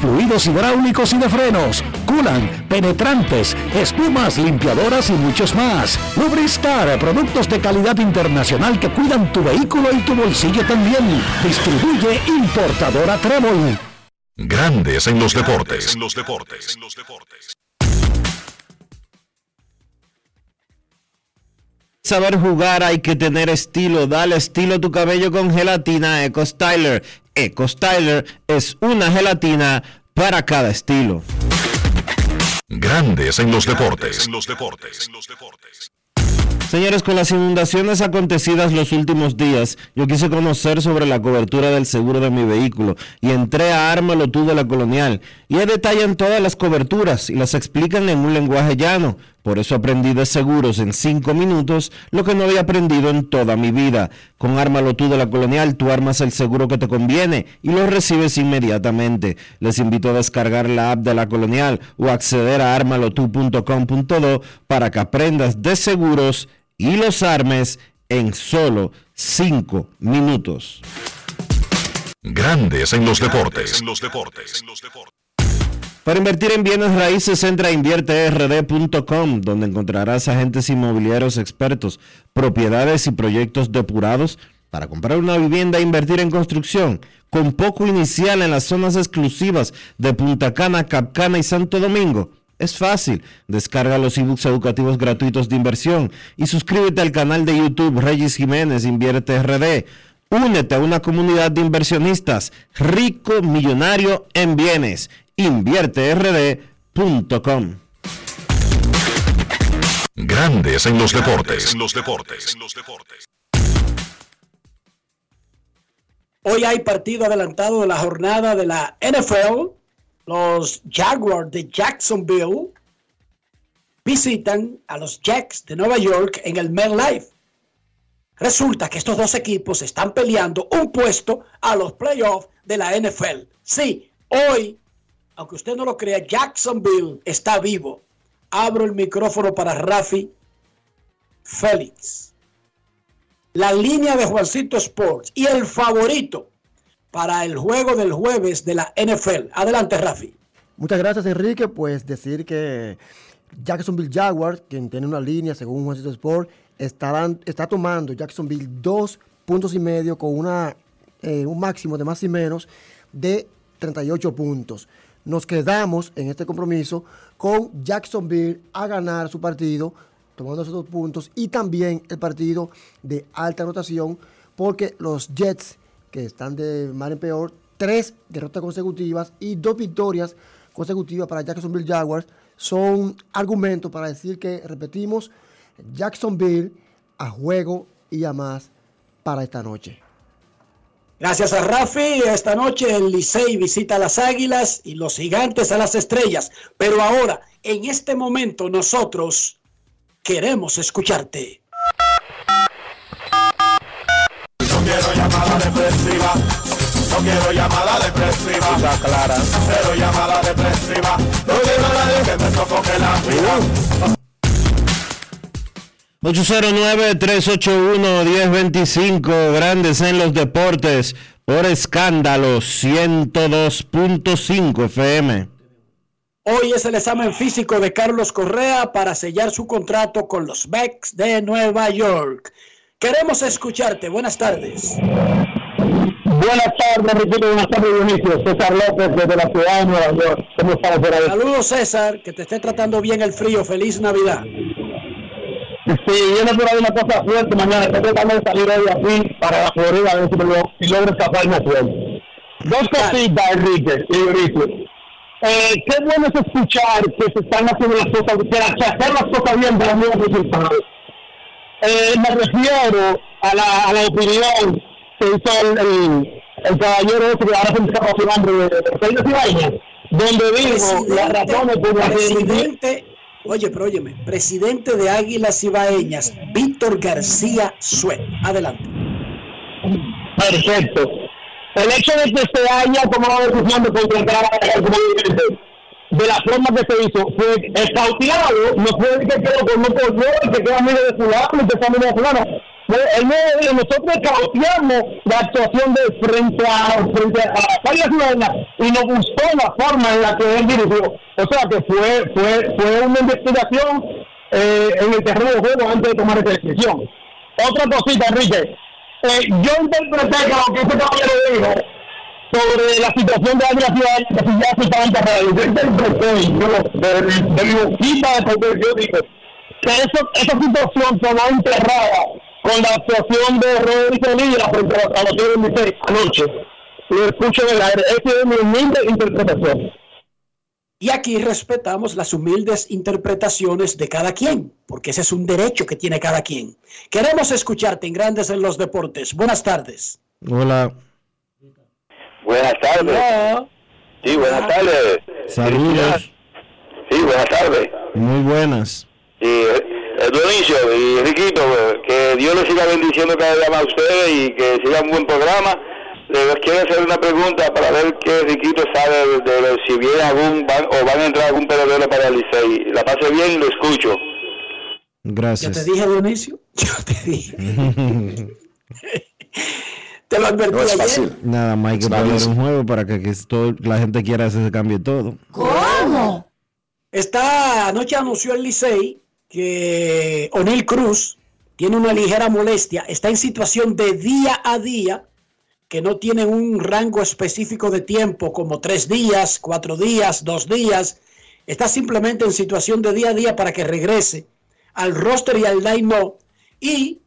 fluidos hidráulicos y de frenos, culan, penetrantes, espumas, limpiadoras y muchos más. Lubristar, productos de calidad internacional que cuidan tu vehículo y tu bolsillo también. Distribuye importadora Trébol. Grandes en los deportes. En los deportes. Saber jugar hay que tener estilo. Dale estilo a tu cabello con gelatina Eco Styler. Eco Styler es una gelatina para cada estilo. Grandes en los deportes. En los deportes. Señores, con las inundaciones acontecidas los últimos días, yo quise conocer sobre la cobertura del seguro de mi vehículo y entré a Ármalo tú de la Colonial. Y ahí detallan todas las coberturas y las explican en un lenguaje llano, Por eso aprendí de seguros en 5 minutos lo que no había aprendido en toda mi vida. Con Ármalo tú de la Colonial, tú armas el seguro que te conviene y lo recibes inmediatamente. Les invito a descargar la app de la Colonial o acceder a armalotu.com.do para que aprendas de seguros y los armes en solo 5 minutos. Grandes en los deportes. En los deportes. Para invertir en bienes raíces, entra a invierterd.com, donde encontrarás agentes inmobiliarios expertos, propiedades y proyectos depurados para comprar una vivienda e invertir en construcción, con poco inicial en las zonas exclusivas de Punta Cana, Capcana y Santo Domingo. Es fácil, descarga los ebooks educativos gratuitos de inversión y suscríbete al canal de YouTube Regis Jiménez Invierte RD. Únete a una comunidad de inversionistas rico, millonario en bienes. InvierteRD.com. Grandes en los deportes. En los deportes. Hoy hay partido adelantado de la jornada de la NFL. Los Jaguars de Jacksonville visitan a los Jacks de Nueva York en el MetLife. Resulta que estos dos equipos están peleando un puesto a los playoffs de la NFL. Sí, hoy, aunque usted no lo crea, Jacksonville está vivo. Abro el micrófono para Rafi Félix. La línea de Juancito Sports y el favorito para el juego del jueves de la NFL. Adelante, Rafi. Muchas gracias, Enrique. Pues decir que Jacksonville Jaguars, quien tiene una línea según Juancito Sport, estarán, está tomando Jacksonville dos puntos y medio con una, eh, un máximo de más y menos de 38 puntos. Nos quedamos en este compromiso con Jacksonville a ganar su partido, tomando esos dos puntos, y también el partido de alta rotación, porque los Jets, que están de mal en peor, tres derrotas consecutivas y dos victorias consecutivas para Jacksonville Jaguars, son argumentos para decir que, repetimos, Jacksonville a juego y a más para esta noche. Gracias a Rafi. Esta noche el Licey visita a las Águilas y los Gigantes a las Estrellas. Pero ahora, en este momento, nosotros queremos escucharte. No quiero llamada depresiva. No quiero llamada depresiva. Está clara. Cero llamada depresiva. No quiero a nadie que me sofoque la vida. 809-381-1025, Grandes en los Deportes, por escándalo 102.5 FM. Hoy es el examen físico de Carlos Correa para sellar su contrato con los Becks de Nueva York. Queremos escucharte. Buenas tardes. Buenas tardes, Riquito. Buenas tardes, Dionisio. César López desde la ciudad de Nueva York. ¿Cómo estás por ahí? Saludos, César. Que te esté tratando bien el frío. Feliz Navidad. Sí, viene por ahí una cosa fuerte mañana. Estoy tratando de salir hoy así para la Florida a ver si, me lo, si logro escaparme fuerte. Dos cositas, Enrique y Dionisio. Eh, qué bueno es escuchar que se están haciendo las cosas, que hacer las cosas bien de los mismos resultados. Eh, me refiero a la, a la opinión que hizo el, el, el caballero ese que ahora se me escapa su nombre de Pedro Cibañez, donde dijo las razones por las que oye, pero óyeme, presidente de Águilas Ibaeñas, Víctor García Suet. Adelante. Perfecto. El hecho de que se haya tomado la decisión de contratar a de la forma que se hizo, fue escauteado, no fue que quedó con no y que queda amigo de fulano y que está amigo de fulano. Fue el nuevo día, nosotros escauteamos la actuación de frente a frente a ciudadana y nos gustó la forma en la que él dirigió. O sea que fue, fue, fue una investigación eh, en el terreno de juego antes de tomar esa decisión. Otra cosita, Enrique. Eh, yo interpreté que lo que ese caballero dijo sobre la situación de Águila Ciudad que si ya se estaba enterrado. Yo interpreté, yo, de, de mi boquita de yo digo que esa situación quedó enterrada con la actuación de Rodríguez Lira frente a los de Licey anoche. Lo escucho en el aire. Esa es mi humilde interpretación. Y aquí respetamos las humildes interpretaciones de cada quien, porque ese es un derecho que tiene cada quien. Queremos escucharte en Grandes en los Deportes. Buenas tardes. Hola. Buenas tardes. Hola. Sí, buenas tardes. Saludos. Sí, buenas tardes. Muy buenas. Eh, Dionisio y Riquito, pues, que Dios les siga bendiciendo cada día más a ustedes y que siga un buen programa. Les quiero hacer una pregunta para ver qué Riquito sabe de, de si viene algún van, o van a entrar algún pelotero para el Licey. La pase bien, lo escucho. Gracias. *laughs* Yo te dije, Dionisio. Yo te dije. te lo advertí No es ayer. fácil. Nada más hay que poner un juego para que, que todo- la gente quiera hacer ese cambio y todo. ¿Cómo? Está, anoche anunció el Licey que O'Neill Cruz tiene una ligera molestia, está en situación de día a día, que no tiene un rango específico de tiempo como tres días, cuatro días, dos días. Está simplemente en situación de día a día para que regrese al roster y al line y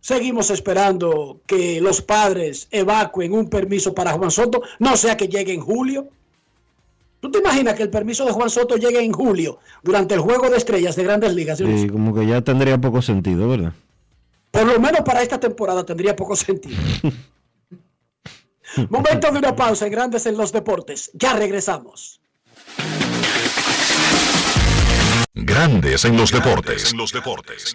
seguimos esperando que los padres evacuen un permiso para Juan Soto, no sea que llegue en julio. ¿Tú te imaginas que el permiso de Juan Soto llegue en julio durante el juego de estrellas de grandes ligas? Sé. como que ya tendría poco sentido, ¿verdad? Por lo menos para esta temporada tendría poco sentido. *laughs* Momento de una pausa en Grandes en los Deportes. Ya regresamos. Grandes en los deportes. En los deportes.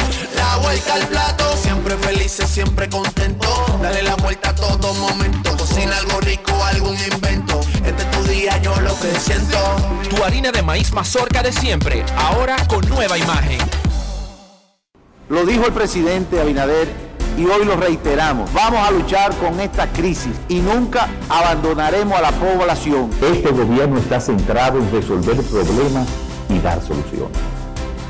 La vuelta al plato, siempre felices, siempre contento. Dale la vuelta a todo momento. Cocina algo rico, algún invento. Este es tu día, yo lo que siento. Tu harina de maíz mazorca de siempre, ahora con nueva imagen. Lo dijo el presidente Abinader y hoy lo reiteramos. Vamos a luchar con esta crisis y nunca abandonaremos a la población. Este gobierno está centrado en resolver problemas y dar soluciones.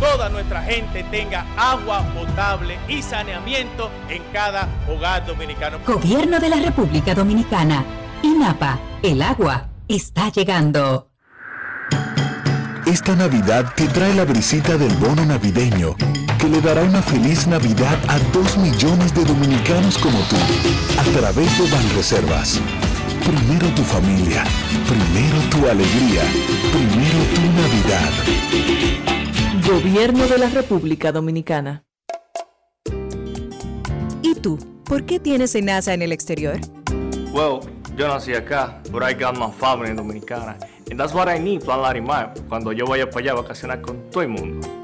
toda nuestra gente tenga agua potable y saneamiento en cada hogar dominicano. Gobierno de la República Dominicana. INAPA, el agua está llegando. Esta Navidad te trae la brisita del bono navideño, que le dará una feliz Navidad a dos millones de dominicanos como tú, a través de Banreservas. Primero tu familia, primero tu alegría, primero tu Navidad. Gobierno de la República Dominicana. ¿Y tú? ¿Por qué tienes enaza en el exterior? Well, yo nací acá, but I got my family dominicana. And that's what I need, Plan Larimar, cuando yo vaya para allá a vacacionar con todo el mundo.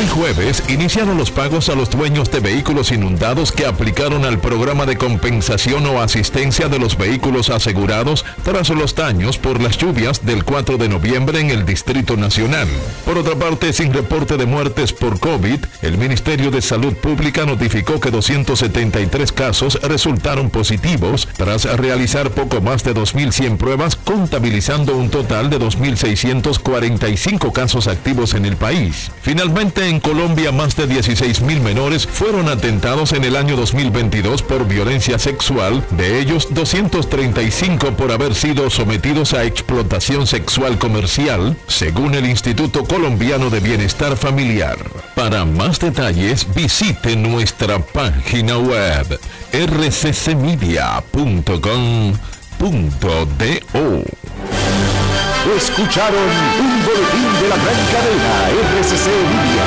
Hoy jueves iniciaron los pagos a los dueños de vehículos inundados que aplicaron al programa de compensación o asistencia de los vehículos asegurados tras los daños por las lluvias del 4 de noviembre en el Distrito Nacional. Por otra parte, sin reporte de muertes por COVID, el Ministerio de Salud Pública notificó que 273 casos resultaron positivos tras realizar poco más de 2.100 pruebas, contabilizando un total de 2.645 casos activos en el país. Finalmente, en Colombia, más de 16.000 menores fueron atentados en el año 2022 por violencia sexual, de ellos 235 por haber sido sometidos a explotación sexual comercial, según el Instituto Colombiano de Bienestar Familiar. Para más detalles, visite nuestra página web rccmedia.com.do. Escucharon un boletín de la gran cadena RCC Media.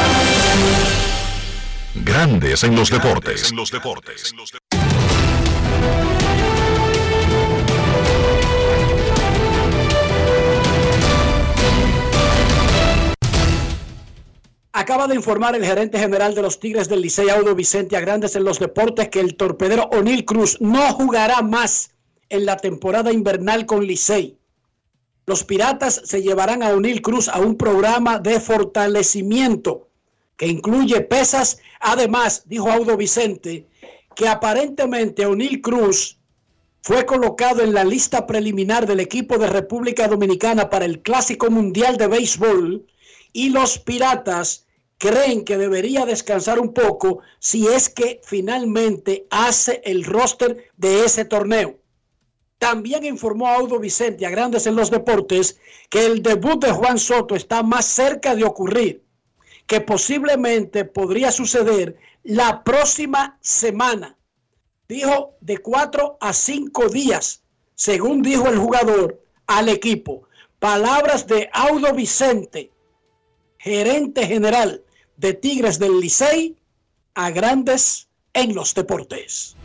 Grandes en los deportes. En los deportes. Acaba de informar el gerente general de los Tigres del Licey, Audo Vicente a Grandes en los Deportes, que el torpedero O'Neill Cruz no jugará más en la temporada invernal con Licey. Los Piratas se llevarán a O'Neill Cruz a un programa de fortalecimiento que incluye pesas. Además, dijo Audo Vicente, que aparentemente O'Neill Cruz fue colocado en la lista preliminar del equipo de República Dominicana para el Clásico Mundial de Béisbol y los Piratas creen que debería descansar un poco si es que finalmente hace el roster de ese torneo. También informó Audo Vicente a Grandes en los Deportes que el debut de Juan Soto está más cerca de ocurrir, que posiblemente podría suceder la próxima semana. Dijo de cuatro a cinco días, según dijo el jugador al equipo. Palabras de Audo Vicente, gerente general de Tigres del Licey, a Grandes en los Deportes.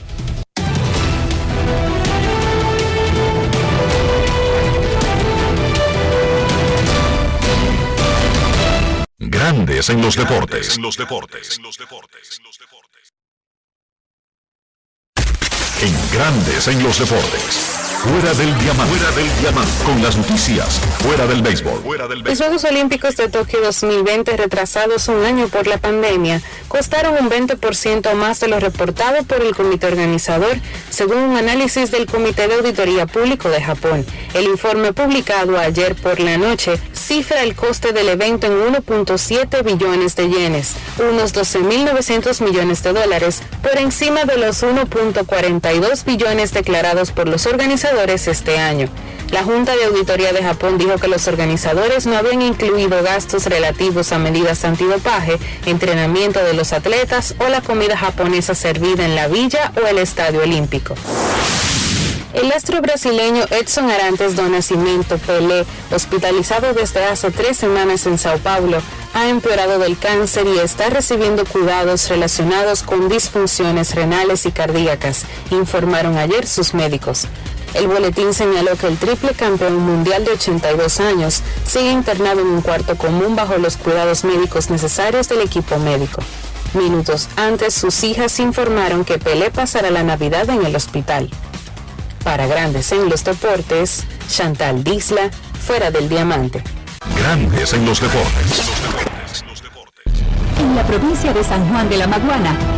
Grandes en los deportes. En los deportes. En Grandes en los deportes. Fuera del diamante. Fuera del diamante. Con las noticias. Fuera del béisbol. Fuera del Los Juegos Olímpicos de Tokio 2020, retrasados un año por la pandemia, costaron un 20% más de lo reportado por el comité organizador, según un análisis del Comité de Auditoría Público de Japón. El informe publicado ayer por la noche cifra el coste del evento en 1.7 billones de yenes, unos 12.900 millones de dólares, por encima de los 1.42 billones declarados por los organizadores este año. La Junta de Auditoría de Japón dijo que los organizadores no habían incluido gastos relativos a medidas antidopaje, entrenamiento de los atletas o la comida japonesa servida en la villa o el estadio olímpico. El astro brasileño Edson Arantes do Nascimento Pelé, hospitalizado desde hace tres semanas en Sao Paulo, ha empeorado del cáncer y está recibiendo cuidados relacionados con disfunciones renales y cardíacas, informaron ayer sus médicos. El boletín señaló que el triple campeón mundial de 82 años sigue internado en un cuarto común bajo los cuidados médicos necesarios del equipo médico. Minutos antes, sus hijas informaron que Pelé pasará la Navidad en el hospital. Para Grandes en los Deportes, Chantal Disla, fuera del diamante. Grandes en los deportes. En la provincia de San Juan de la Maguana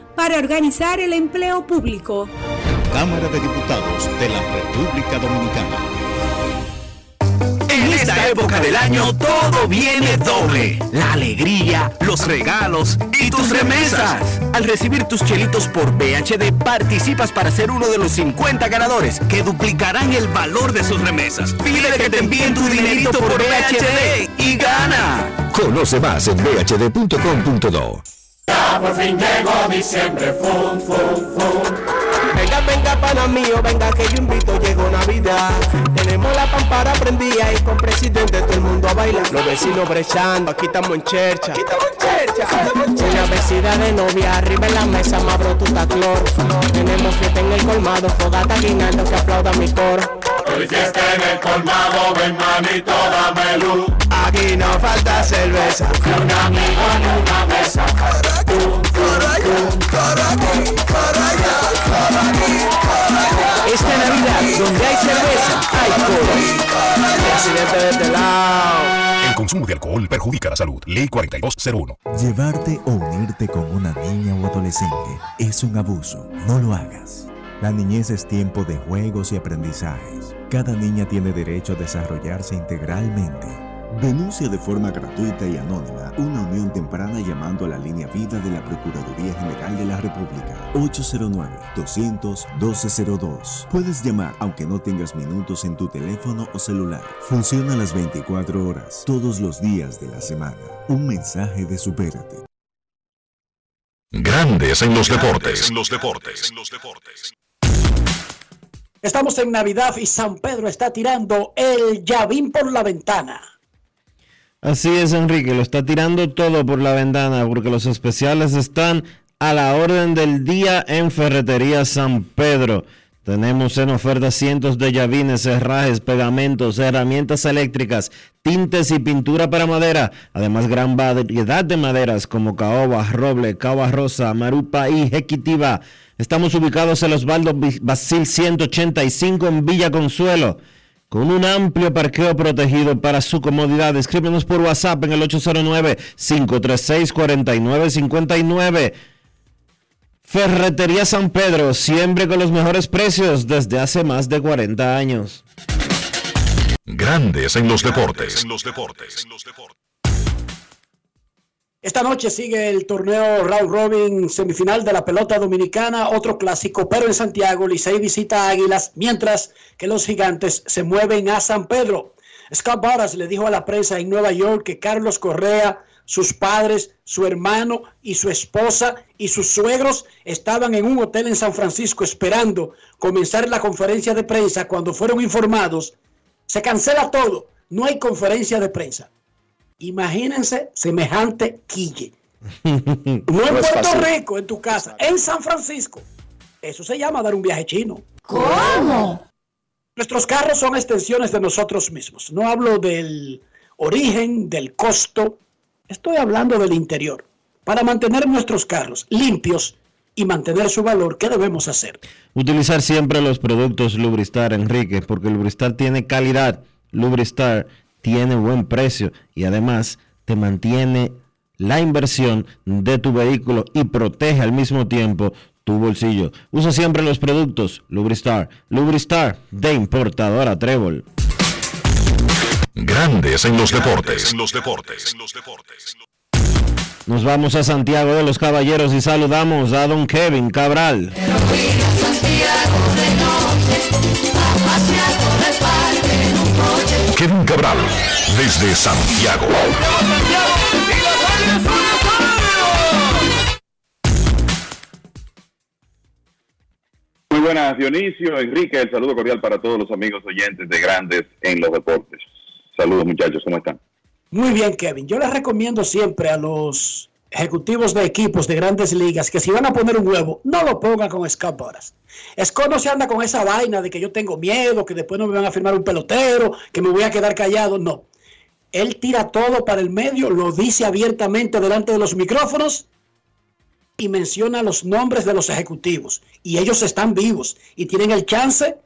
para organizar el empleo público. Cámara de Diputados de la República Dominicana. En esta época del año todo viene doble. La alegría, los regalos y tus remesas. Al recibir tus chelitos por BHD participas para ser uno de los 50 ganadores que duplicarán el valor de sus remesas. Pide que te envíen tu dinerito por BHD y gana. Conoce más en bhd.com.do. Ya por fin llegó diciembre, fum, fum, fum. Venga, venga, pana mío, venga que yo invito, llegó Navidad. Tenemos la pampara prendida y con presidente todo el mundo a bailar. Los vecinos brechando, aquí estamos en chercha. Aquí estamos en chercha, estamos en chercha. Una vecina de novia, arriba en la mesa, me abro tu taclor. Tenemos fiesta en el colmado, fogata guinaldo que aplauda mi coro. Hoy fiesta en el colmado, ven manito, dame luz. Aquí no falta cerveza. Ni un amigo en una mesa. Esta Navidad, donde hay cerveza, hay de este lado. El consumo de alcohol perjudica la salud. Ley 4201. Llevarte o unirte con una niña o adolescente es un abuso. No lo hagas. La niñez es tiempo de juegos y aprendizajes. Cada niña tiene derecho a desarrollarse integralmente. Denuncia de forma gratuita y anónima una unión temprana llamando a la línea vida de la Procuraduría General de la República 809-200-1202. Puedes llamar aunque no tengas minutos en tu teléfono o celular. Funciona las 24 horas, todos los días de la semana. Un mensaje de Supérate. Grandes en los deportes. En los deportes. Estamos en Navidad y San Pedro está tirando el llavín por la ventana. Así es, Enrique, lo está tirando todo por la ventana porque los especiales están a la orden del día en Ferretería San Pedro. Tenemos en oferta cientos de llavines, herrajes, pegamentos, herramientas eléctricas, tintes y pintura para madera. Además, gran variedad de maderas como caoba, roble, cava rosa, marupa y jequitiba. Estamos ubicados en Osvaldo Basil 185 en Villa Consuelo con un amplio parqueo protegido para su comodidad. Escríbenos por WhatsApp en el 809-536-4959. Ferretería San Pedro, siempre con los mejores precios desde hace más de 40 años. Grandes en los deportes. Esta noche sigue el torneo Round Robin semifinal de la pelota dominicana, otro clásico, pero en Santiago, Licey visita a Águilas, mientras que los gigantes se mueven a San Pedro. Scott Barras le dijo a la prensa en Nueva York que Carlos Correa, sus padres, su hermano y su esposa y sus suegros estaban en un hotel en San Francisco esperando comenzar la conferencia de prensa cuando fueron informados. Se cancela todo, no hay conferencia de prensa. Imagínense semejante quille. *laughs* No en Puerto Rico, en tu casa, en San Francisco. Eso se llama dar un viaje chino. ¿Cómo? Nuestros carros son extensiones de nosotros mismos. No hablo del origen, del costo. Estoy hablando del interior. Para mantener nuestros carros limpios, y mantener su valor, ¿qué debemos hacer? Utilizar siempre los productos Lubristar, Enrique, porque Lubristar tiene calidad, Lubristar tiene buen precio y además te mantiene la inversión de tu vehículo y protege al mismo tiempo tu bolsillo. Usa siempre los productos Lubristar. Lubristar de importadora Trébol. Grandes en los deportes. los deportes. los deportes. Nos vamos a Santiago de los Caballeros y saludamos a don Kevin Cabral. Kevin Cabral, desde Santiago. Muy buenas, Dionisio, Enrique, el saludo cordial para todos los amigos oyentes de Grandes en los Deportes. Saludos muchachos, ¿cómo están? Muy bien, Kevin. Yo les recomiendo siempre a los ejecutivos de equipos de grandes ligas que si van a poner un huevo, no lo pongan con Boras. Scott no se anda con esa vaina de que yo tengo miedo, que después no me van a firmar un pelotero, que me voy a quedar callado. No. Él tira todo para el medio, lo dice abiertamente delante de los micrófonos y menciona los nombres de los ejecutivos. Y ellos están vivos y tienen el chance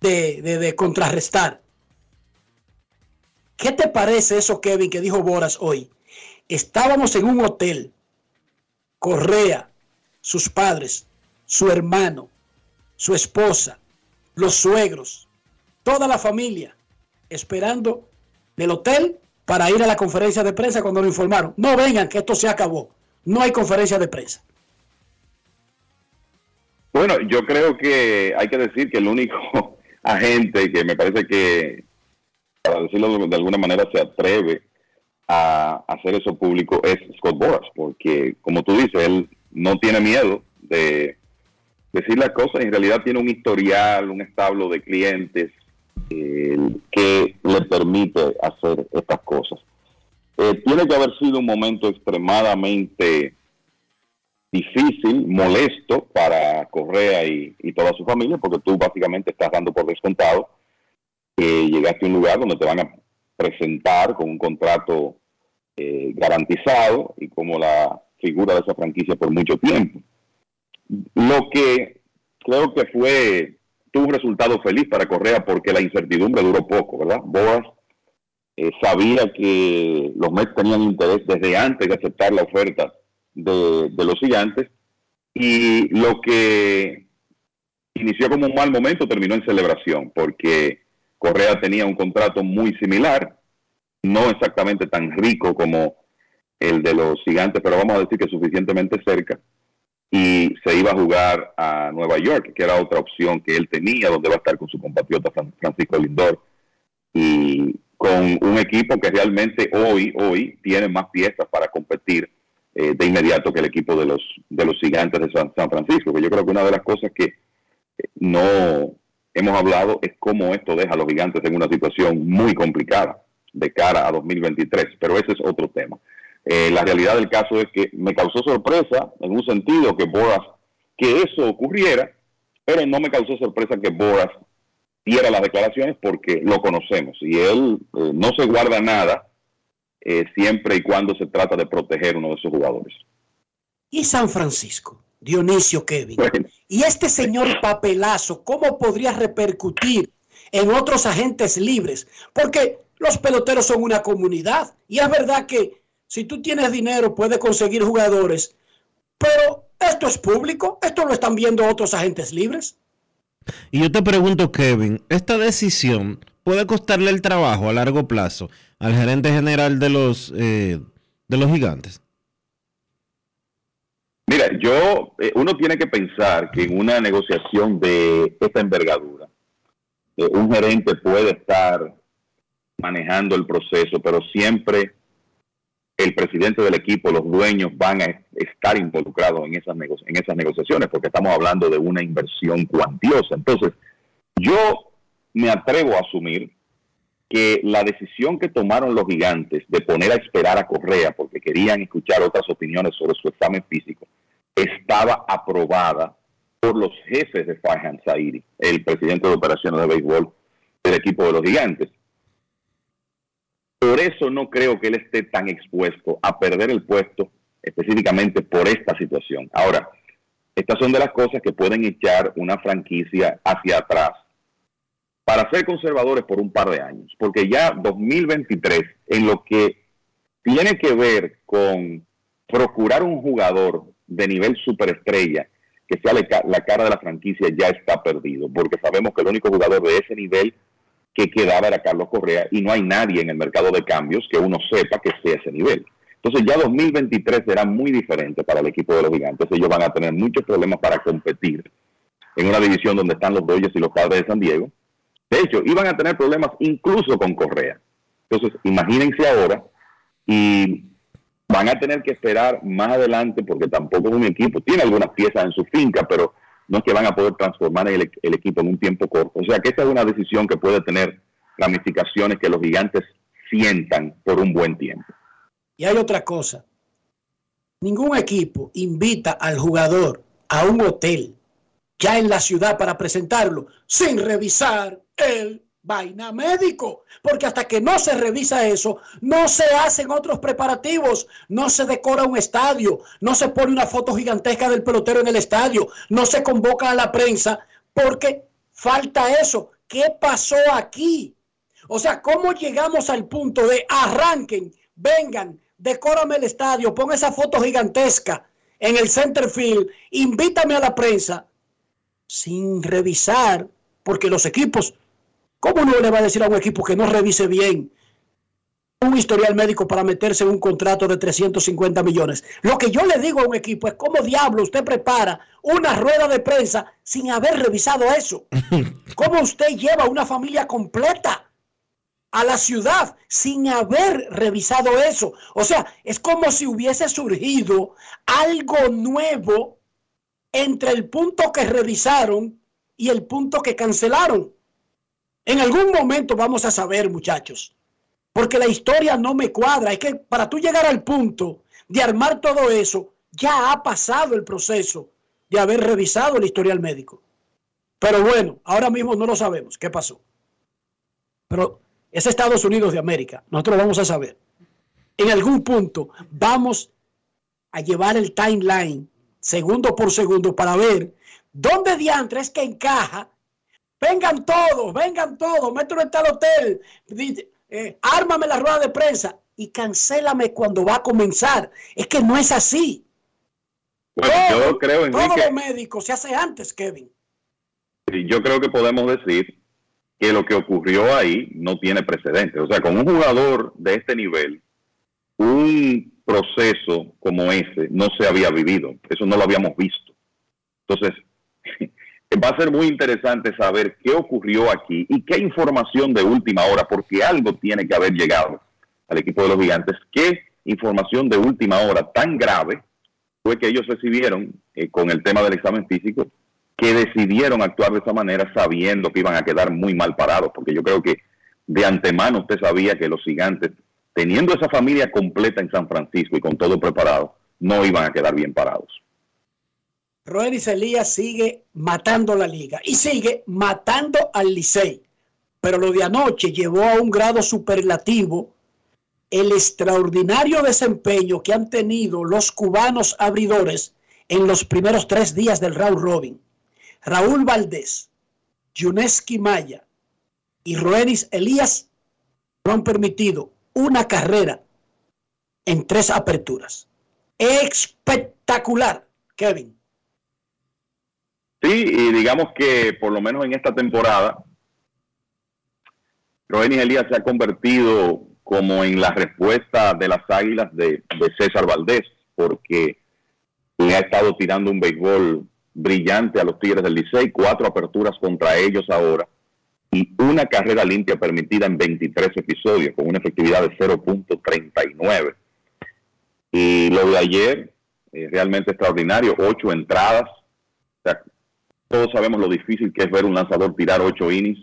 de contrarrestar. ¿Qué te parece eso, Kevin, que dijo Boras hoy? Estábamos en un hotel, Correa, sus padres, su hermano, su esposa, los suegros, toda la familia, esperando del hotel para ir a la conferencia de prensa cuando lo informaron. No vengan, que esto se acabó. No hay conferencia de prensa. Bueno, yo creo que hay que decir que el único *laughs* agente que me parece que, para decirlo de alguna manera, se atreve a hacer eso público es Scott Boras, porque como tú dices, él no tiene miedo de decir las cosas, en realidad tiene un historial, un establo de clientes eh, que le permite hacer estas cosas. Eh, tiene que haber sido un momento extremadamente difícil, molesto para Correa y, y, toda su familia, porque tú básicamente estás dando por descontado que llegaste a un lugar donde te van a presentar con un contrato eh, garantizado y como la figura de esa franquicia por mucho tiempo. Lo que creo que fue, tuvo un resultado feliz para Correa porque la incertidumbre duró poco, ¿verdad? Boas eh, sabía que los Mets tenían interés desde antes de aceptar la oferta de, de los gigantes y lo que inició como un mal momento terminó en celebración porque Correa tenía un contrato muy similar, no exactamente tan rico como el de los gigantes, pero vamos a decir que suficientemente cerca, y se iba a jugar a Nueva York, que era otra opción que él tenía, donde va a estar con su compatriota Francisco Lindor, y con un equipo que realmente hoy, hoy tiene más piezas para competir eh, de inmediato que el equipo de los, de los gigantes de San, San Francisco, que yo creo que una de las cosas que no hemos hablado es cómo esto deja a los gigantes en una situación muy complicada de cara a 2023, pero ese es otro tema. Eh, la realidad del caso es que me causó sorpresa en un sentido que Boras, que eso ocurriera, pero no me causó sorpresa que Boras diera las declaraciones porque lo conocemos y él eh, no se guarda nada eh, siempre y cuando se trata de proteger uno de sus jugadores. ¿Y San Francisco? Dionisio Kevin. Bueno. Y este señor papelazo, ¿cómo podría repercutir en otros agentes libres? Porque los peloteros son una comunidad y es verdad que si tú tienes dinero puedes conseguir jugadores, pero esto es público, esto lo están viendo otros agentes libres. Y yo te pregunto, Kevin, ¿esta decisión puede costarle el trabajo a largo plazo al gerente general de los, eh, de los gigantes? Mira, yo, eh, uno tiene que pensar que en una negociación de esta envergadura, eh, un gerente puede estar manejando el proceso, pero siempre el presidente del equipo, los dueños van a estar involucrados en esas, en esas negociaciones, porque estamos hablando de una inversión cuantiosa. Entonces, yo me atrevo a asumir que la decisión que tomaron los gigantes de poner a esperar a Correa, porque querían escuchar otras opiniones sobre su examen físico, estaba aprobada por los jefes de Farhan Zairi, el presidente de operaciones de béisbol del equipo de los gigantes. Por eso no creo que él esté tan expuesto a perder el puesto específicamente por esta situación. Ahora, Estas son de las cosas que pueden echar una franquicia hacia atrás para ser conservadores por un par de años, porque ya 2023, en lo que tiene que ver con procurar un jugador de nivel superestrella que sea la cara de la franquicia, ya está perdido, porque sabemos que el único jugador de ese nivel que quedaba era Carlos Correa y no hay nadie en el mercado de cambios que uno sepa que esté a ese nivel. Entonces ya 2023 será muy diferente para el equipo de los gigantes. Ellos van a tener muchos problemas para competir en una división donde están los Dodgers y los Padres de San Diego. De hecho, iban a tener problemas incluso con Correa. Entonces, imagínense ahora y van a tener que esperar más adelante porque tampoco es un equipo, tiene algunas piezas en su finca, pero no es que van a poder transformar el, equipo en un tiempo corto. O sea que esta es una decisión que puede tener ramificaciones que los gigantes sientan por un buen tiempo. Y hay otra cosa. Ningún equipo invita al jugador a un hotel ya en la ciudad para presentarlo sin revisar el vaina médico, porque hasta que no se revisa eso, no se hacen otros preparativos, no se decora un estadio, no se pone una foto gigantesca del pelotero en el estadio, no se convoca a la prensa, porque falta eso. ¿Qué pasó aquí? O sea, ¿cómo llegamos al punto de arranquen, vengan, decórame el estadio, pon esa foto gigantesca en el center field, invítame a la prensa sin revisar, porque los equipos, ¿cómo uno le va a decir a un equipo que no revise bien un historial médico para meterse en un contrato de 350 millones? Lo que yo le digo a un equipo es cómo diablo usted prepara una rueda de prensa sin haber revisado eso. *laughs* ¿Cómo usted lleva una familia completa? a la ciudad sin haber revisado eso. O sea, es como si hubiese surgido algo nuevo entre el punto que revisaron y el punto que cancelaron. En algún momento vamos a saber, muchachos, porque la historia no me cuadra. Es que para tú llegar al punto de armar todo eso, ya ha pasado el proceso de haber revisado el historial médico. Pero bueno, ahora mismo no lo sabemos qué pasó. Pero es Estados Unidos de América. Nosotros vamos a saber. En algún punto vamos a llevar el timeline segundo por segundo para ver dónde diantre es que encaja. Vengan todos, vengan todos, mételo en tal hotel, eh, ármame la rueda de prensa y cancélame cuando va a comenzar. Es que no es así. Bueno, yo creo, Enrique, todo lo médico se hace antes, Kevin. Yo creo que podemos decir que lo que ocurrió ahí no tiene precedentes. O sea, con un jugador de este nivel, un proceso como ese no se había vivido. Eso no lo habíamos visto. Entonces, *laughs* va a ser muy interesante saber qué ocurrió aquí y qué información de última hora, porque algo tiene que haber llegado al equipo de los gigantes. ¿Qué información de última hora tan grave fue que ellos recibieron eh, con el tema del examen físico que decidieron actuar de esa manera sabiendo que iban a quedar muy mal parados, porque yo creo que de antemano usted sabía que los gigantes, teniendo esa familia completa en San Francisco y con todo preparado, no iban a quedar bien parados. Roenis Elías sigue matando la liga y sigue matando al Licey. Pero lo de anoche llevó a un grado superlativo el extraordinario desempeño que han tenido los cubanos abridores en los primeros tres días del round robin. Raúl Valdés, Yuneski Maya y Roenis Elías no han permitido una carrera en tres aperturas. Espectacular, Kevin. Sí, y digamos que por lo menos en esta temporada, Roenis Elías se ha convertido como en la respuesta de las águilas de, César Valdés, porque le ha estado tirando un béisbol brillante a los Tigres del Licey, cuatro aperturas contra ellos ahora y una carrera limpia permitida en 23 episodios con una efectividad de 0.39. Y lo de ayer, es realmente extraordinario, ocho entradas. todos sabemos lo difícil que es ver un lanzador tirar ocho innings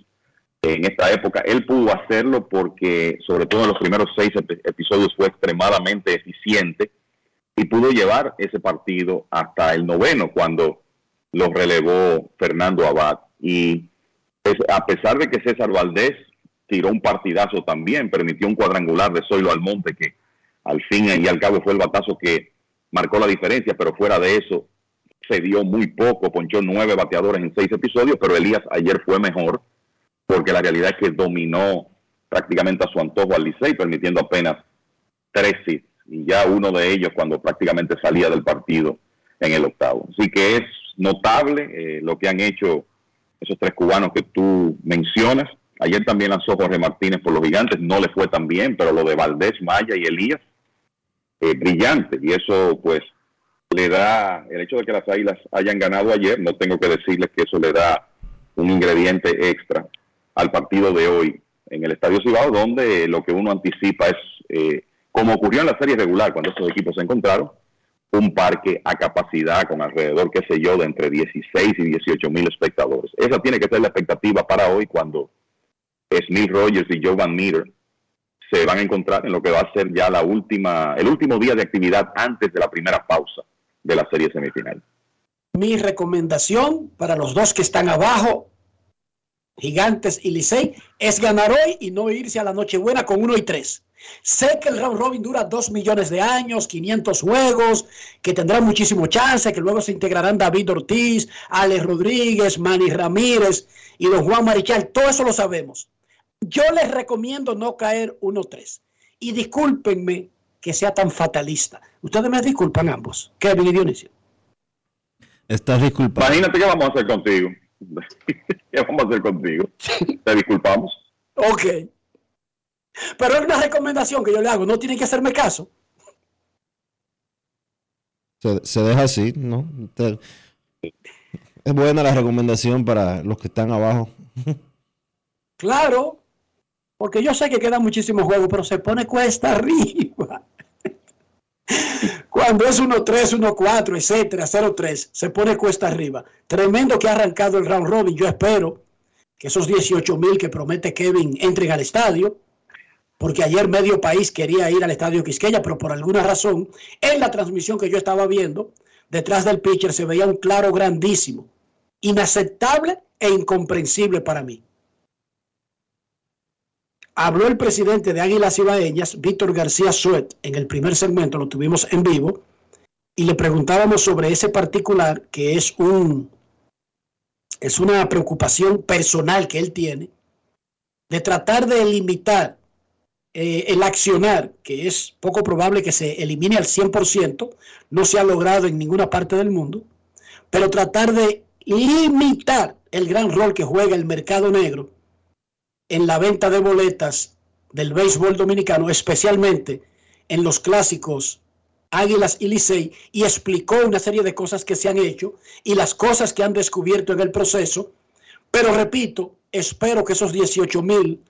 en esta época. Él pudo hacerlo porque, sobre todo en los primeros seis episodios, fue extremadamente eficiente y pudo llevar ese partido hasta el noveno, cuando lo relevó Fernando Abad. Y a pesar de que César Valdés tiró un partidazo también, permitió un cuadrangular de Zoilo Almonte que al fin y al cabo fue el batazo que marcó la diferencia, pero fuera de eso, se dio muy poco, ponchó nueve bateadores en seis episodios, pero Elías ayer fue mejor porque la realidad es que dominó prácticamente a su antojo al Licey, permitiendo apenas tres hits y ya uno de ellos cuando prácticamente salía del partido en el octavo. Así que es notable eh, lo que han hecho esos tres cubanos que tú mencionas. Ayer también lanzó Jorge Martínez por los gigantes, no le fue tan bien, pero lo de Valdés, Maya y Elías, eh, brillante. Y eso pues le da, el hecho de que las Águilas hayan ganado ayer, no tengo que decirles que eso le da un ingrediente extra al partido de hoy en el Estadio Cibao, donde lo que uno anticipa es, eh, como ocurrió en la serie regular cuando estos equipos se encontraron, un parque a capacidad con alrededor, qué sé yo, de entre 16 y 18 mil espectadores. Esa tiene que ser la expectativa para hoy cuando Smith Rogers y Joe Van Meter se van a encontrar en lo que va a ser ya la última, el último día de actividad antes de la primera pausa de la serie semifinal. Mi recomendación para los dos que están abajo, Gigantes y Licey, es ganar hoy y no irse a la Nochebuena con uno y tres. Sé que el round robin dura dos millones de años, 500 juegos, que tendrán muchísimo chance, que luego se integrarán David Ortiz, Alex Rodríguez, Manny Ramírez y don Juan Marichal. Todo eso lo sabemos. Yo les recomiendo no caer 1-3. Y discúlpenme que sea tan fatalista. Ustedes me disculpan ambos, Kevin y Dionisio. Estás disculpado. Imagínate qué vamos a hacer contigo. *laughs* ¿Qué vamos a hacer contigo? Te disculpamos. Ok. Pero es una recomendación que yo le hago, no tienen que hacerme caso. Se, deja así, ¿no? es buena la recomendación para los que están abajo. Claro, porque yo sé que quedan muchísimos juegos, pero se pone cuesta arriba. Cuando es 1-3, 1-4, etcétera, 0-3, se pone cuesta arriba. Tremendo que ha arrancado el round robin. Yo espero que esos 18 mil que promete Kevin entren al estadio porque ayer medio país quería ir al estadio Quisqueya, pero por alguna razón, en la transmisión que yo estaba viendo, detrás del pitcher se veía un claro grandísimo, inaceptable e incomprensible para mí. Habló el presidente de Águilas Ibaeñas, Víctor García Suet, en el primer segmento, lo tuvimos en vivo, y le preguntábamos sobre ese particular que es un es una preocupación personal que él tiene de tratar de limitar eh, el accionar, que es poco probable que se elimine al 100%, no se ha logrado en ninguna parte del mundo, pero tratar de limitar el gran rol que juega el mercado negro en la venta de boletas del béisbol dominicano, especialmente en los clásicos Águilas y Licey, y explicó una serie de cosas que se han hecho y las cosas que han descubierto en el proceso. Pero repito, espero que esos 18 mil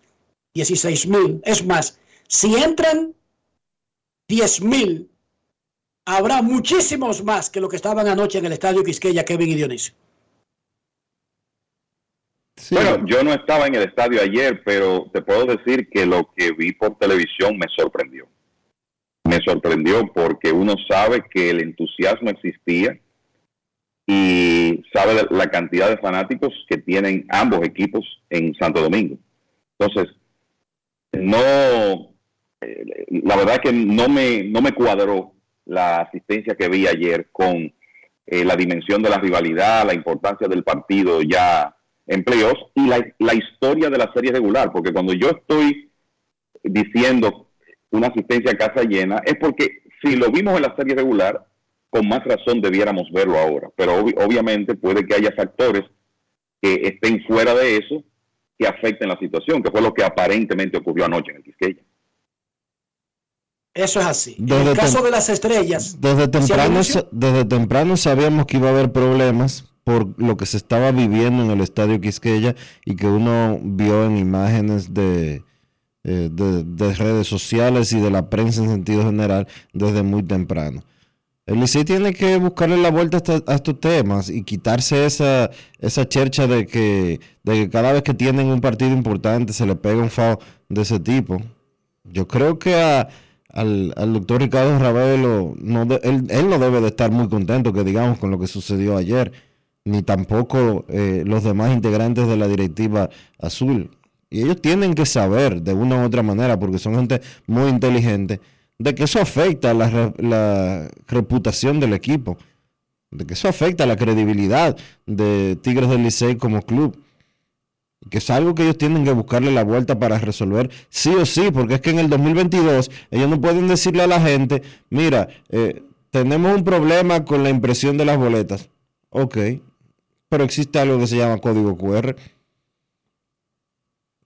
16 mil. Es más, si entran 10 mil, habrá muchísimos más que lo que estaban anoche en el estadio Quisqueya, Kevin y Dionisio. Bueno, yo no estaba en el estadio ayer, pero te puedo decir que lo que vi por televisión me sorprendió. Me sorprendió porque uno sabe que el entusiasmo existía y sabe la cantidad de fanáticos que tienen ambos equipos en Santo Domingo. Entonces, no, eh, la verdad que no me, no me cuadró la asistencia que vi ayer con eh, la dimensión de la rivalidad, la importancia del partido ya en playoffs y la, la historia de la serie regular, porque cuando yo estoy diciendo una asistencia a casa llena, es porque si lo vimos en la serie regular, con más razón debiéramos verlo ahora. Pero obviamente puede que haya factores que estén fuera de eso que afecten la situación, que fue lo que aparentemente ocurrió anoche en el Quisqueya. Eso es así. en el caso de las estrellas. Desde temprano, desde temprano sabíamos que iba a haber problemas por lo que se estaba viviendo en el estadio Quisqueya y que uno vio en imágenes de, eh, de redes sociales y de la prensa en sentido general desde muy temprano. El Licey tiene que buscarle la vuelta a, estos temas y quitarse esa, esa chercha de que, de que cada vez que tienen un partido importante se le pega un FAO de ese tipo. Yo creo que al, doctor Ricardo Ravelo, no él, no debe de estar muy contento, que digamos, con lo que sucedió ayer, ni tampoco eh, los demás integrantes de la directiva azul. Y ellos tienen que saber de una u otra manera, porque son gente muy inteligente de que eso afecta la, la reputación del equipo. de que eso afecta la credibilidad de Tigres del Licey como club. Que es algo que ellos tienen que buscarle la vuelta para resolver sí o sí, porque es que en el 2022 ellos no pueden decirle a la gente, mira, eh, tenemos un problema con la impresión de las boletas. Ok, pero existe algo que se llama código QR.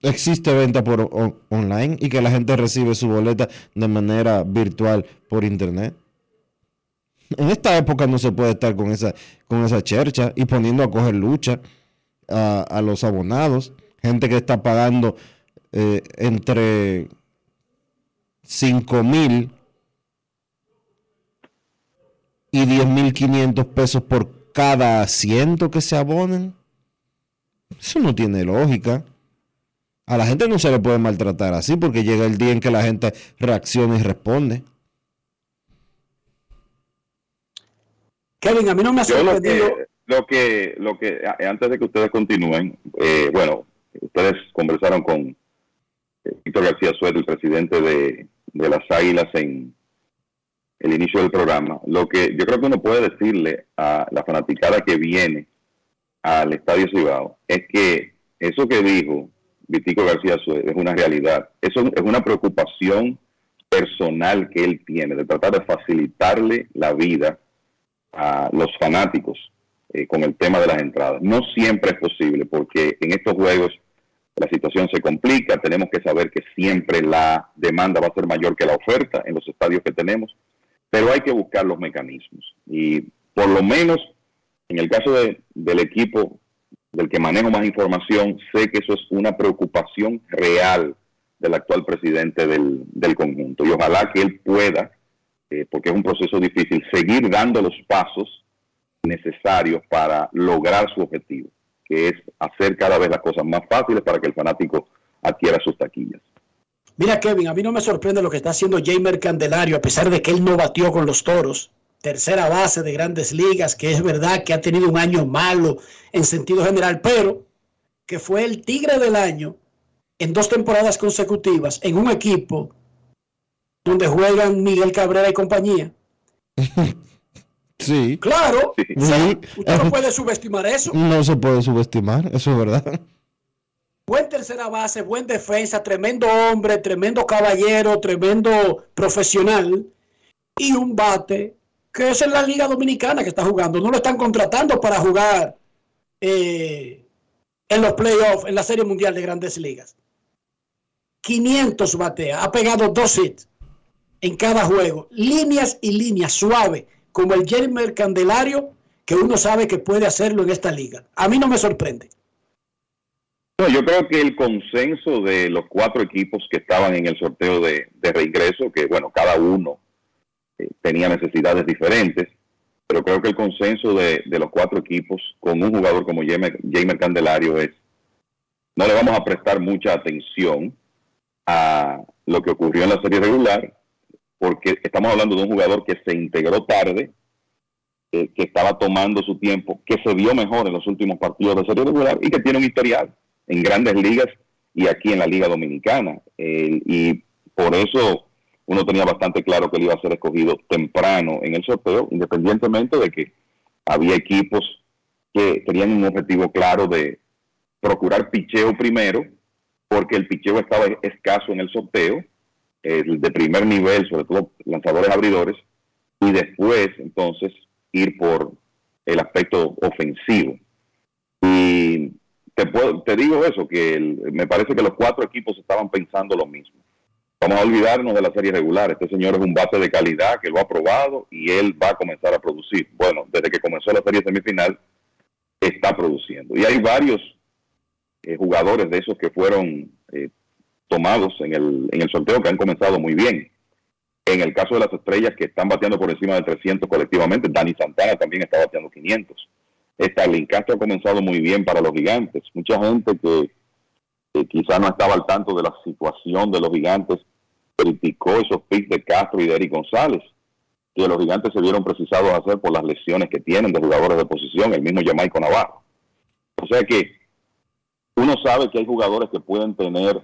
Existe venta por online y que la gente recibe su boleta de manera virtual por internet. En esta época no se puede estar con esa, con esa chercha y poniendo a coger lucha a, los abonados. Gente que está pagando eh, entre 5 mil y 10 mil 500 pesos por cada asiento que se abonen. Eso no tiene lógica. A la gente no se le puede maltratar así porque llega el día en que la gente reacciona y responde. Kevin, a mí no me ha sorprendido. Lo que, lo que, antes de que ustedes continúen, eh, bueno, ustedes conversaron con eh, Víctor García Suárez, el presidente de, de las Águilas, en el inicio del programa. Lo que yo creo que uno puede decirle a la fanaticada que viene al Estadio Cibao es que eso que dijo Vitico García es una realidad. Eso es una preocupación personal que él tiene de tratar de facilitarle la vida a los fanáticos eh, con el tema de las entradas. No siempre es posible porque en estos juegos la situación se complica, tenemos que saber que siempre la demanda va a ser mayor que la oferta en los estadios que tenemos, pero hay que buscar los mecanismos. Y por lo menos en el caso del equipo del que manejo más información, sé que eso es una preocupación real del actual presidente del, del conjunto. Y ojalá que él pueda eh, porque es un proceso difícil, seguir dando los pasos necesarios para lograr su objetivo, que es hacer cada vez las cosas más fáciles para que el fanático adquiera sus taquillas. Mira, Kevin, a mí no me sorprende lo que está haciendo Jamer Candelario, a pesar de que él no batió con los toros. Tercera base de grandes ligas, que es verdad que ha tenido un año malo en sentido general, pero que fue el tigre del año en dos temporadas consecutivas en un equipo donde juegan Miguel Cabrera y compañía. *laughs* Sí. Claro. Usted no *laughs* puede subestimar eso. No se puede subestimar, eso es verdad. Buen tercera base, buen defensa, tremendo hombre, tremendo caballero, tremendo profesional. Y un bate que es en la Liga Dominicana que está jugando. No lo están contratando para jugar eh, en los playoffs, en la Serie Mundial de Grandes Ligas. 500 batea, ha pegado dos hits en cada juego, líneas y líneas suave, como el Jeremy Candelario, que uno sabe que puede hacerlo en esta liga. A mí no me sorprende. yo creo que el consenso de los cuatro equipos que estaban en el sorteo de, reingreso, que bueno, cada uno eh, tenía necesidades diferentes, pero creo que el consenso de, los cuatro equipos con un jugador como Jamer Candelario es, no le vamos a prestar mucha atención a lo que ocurrió en la serie regular porque estamos hablando de un jugador que se integró tarde, eh, que estaba tomando su tiempo, que se vio mejor en los últimos partidos de serie regular y que tiene un historial en grandes ligas y aquí en la Liga Dominicana. y por eso uno tenía bastante claro que él iba a ser escogido temprano en el sorteo, independientemente de que había equipos que tenían un objetivo claro de procurar picheo primero, porque el picheo estaba escaso en el sorteo el de primer nivel, sobre todo lanzadores abridores, y después entonces ir por el aspecto ofensivo. Y te, puedo, te digo eso, que me parece que los cuatro equipos estaban pensando lo mismo. Vamos a olvidarnos de la serie regular. Este señor es un base de calidad que lo ha probado y él va a comenzar a producir. Bueno, desde que comenzó la serie semifinal, está produciendo. Y hay varios eh, jugadores de esos que fueron eh, tomados en el, en el sorteo que han comenzado muy bien. En el caso de las estrellas que están bateando por encima de 300 colectivamente, Dani Santana también está bateando 500. Starling Castro ha comenzado muy bien para los gigantes. Mucha gente que, quizá no estaba al tanto de la situación de los gigantes criticó esos picks de Castro y de Eric González, que los gigantes se vieron precisados a hacer por las lesiones que tienen de jugadores de posición, el mismo Jamaico Navarro. O sea que uno sabe que hay jugadores que pueden tener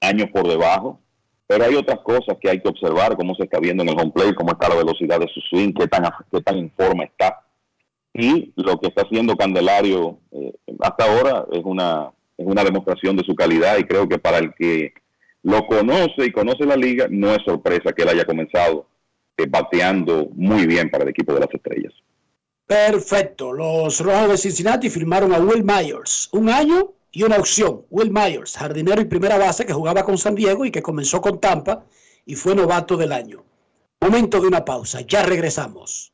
años por debajo Pero hay otras cosas que hay que observar, cómo se está viendo en el home play, cómo está la velocidad de su swing, qué tan, qué tan en forma está. Y lo que está haciendo Candelario eh, hasta ahora es una, es una demostración de su calidad y creo que para el que lo conoce y conoce la liga, no es sorpresa que él haya comenzado eh, bateando muy bien para el equipo de las estrellas. Perfecto. Los Rojos de Cincinnati firmaron a Will Myers. Un año y una opción. Will Myers, jardinero y primera base que jugaba con San Diego y que comenzó con Tampa y fue novato del año. Momento de una pausa. Ya regresamos.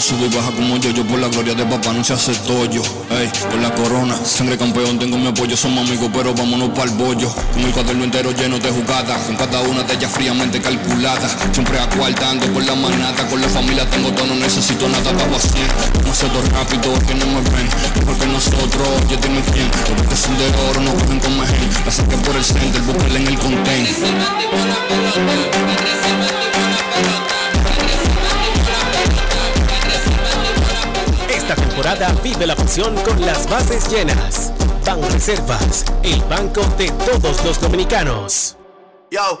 puse sube y baja como yo, yo por la gloria de papá no se hace tollo, ey, por la corona, sangre campeón, tengo mi apoyo, somos amigos, pero vámonos para el bollo, con el cuaderno entero lleno de jugadas, con cada una de ellas fríamente calculada, siempre acuartando por la manata, con la familia tengo todo, no necesito nada, para hacer, no sé todo rápido, que no me ven, mejor que nosotros, yo dime quién, los que son de oro no cogen con mejen, la saqué por el center, búsquenla en el content. Vive la pasión con las bases llenas. Ban Reservas, el banco de todos los dominicanos. Yo,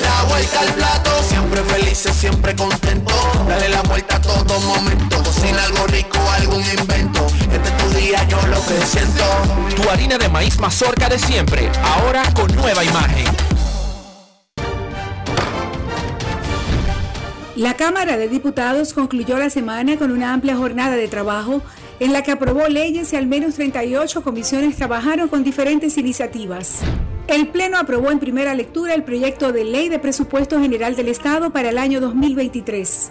La vuelta al plato, siempre felices, siempre contento. Dale la vuelta a todo momento. Cocina algo rico, algún invento. Este es tu día, yo lo que siento. Tu harina de maíz mazorca de siempre, ahora con nueva imagen. La Cámara de Diputados concluyó la semana con una amplia jornada de trabajo en la que aprobó leyes y al menos 38 comisiones trabajaron con diferentes iniciativas. El Pleno aprobó en primera lectura el proyecto de ley de presupuesto general del Estado para el año 2023.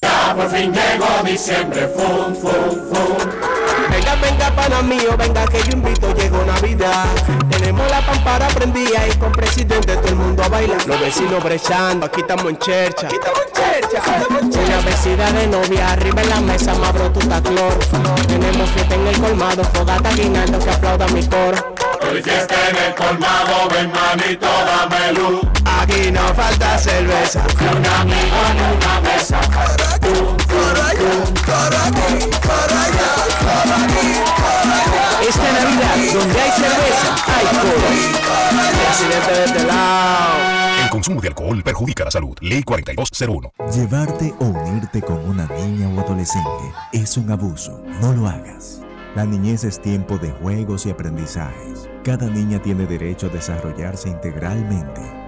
Ya por fin llegó diciembre, fum, fum, fum. Venga, venga, pana mío, venga que yo invito, llegó Navidad. Tenemos la pampara prendida y con presidente todo el mundo a bailar. Los vecinos brechando, aquí estamos en chercha. Aquí estamos en chercha, estamos en chercha. Una vecina de novia, arriba en la mesa, más tu cloro. Tenemos fiesta en el colmado, fogata guinaldo que aplauda mi coro. Hoy fiesta en el colmado, ven manito, dame luz. Aquí no falta cerveza. Ni un amigo ni una mesa. Para allá, para aquí, para allá, para aquí, para allá. Esta Navidad, donde hay cerveza, hay de este lado. El consumo de alcohol perjudica la salud. Ley 4201. Llevarte o unirte con una niña o adolescente es un abuso. No lo hagas. La niñez es tiempo de juegos y aprendizajes. Cada niña tiene derecho a desarrollarse integralmente.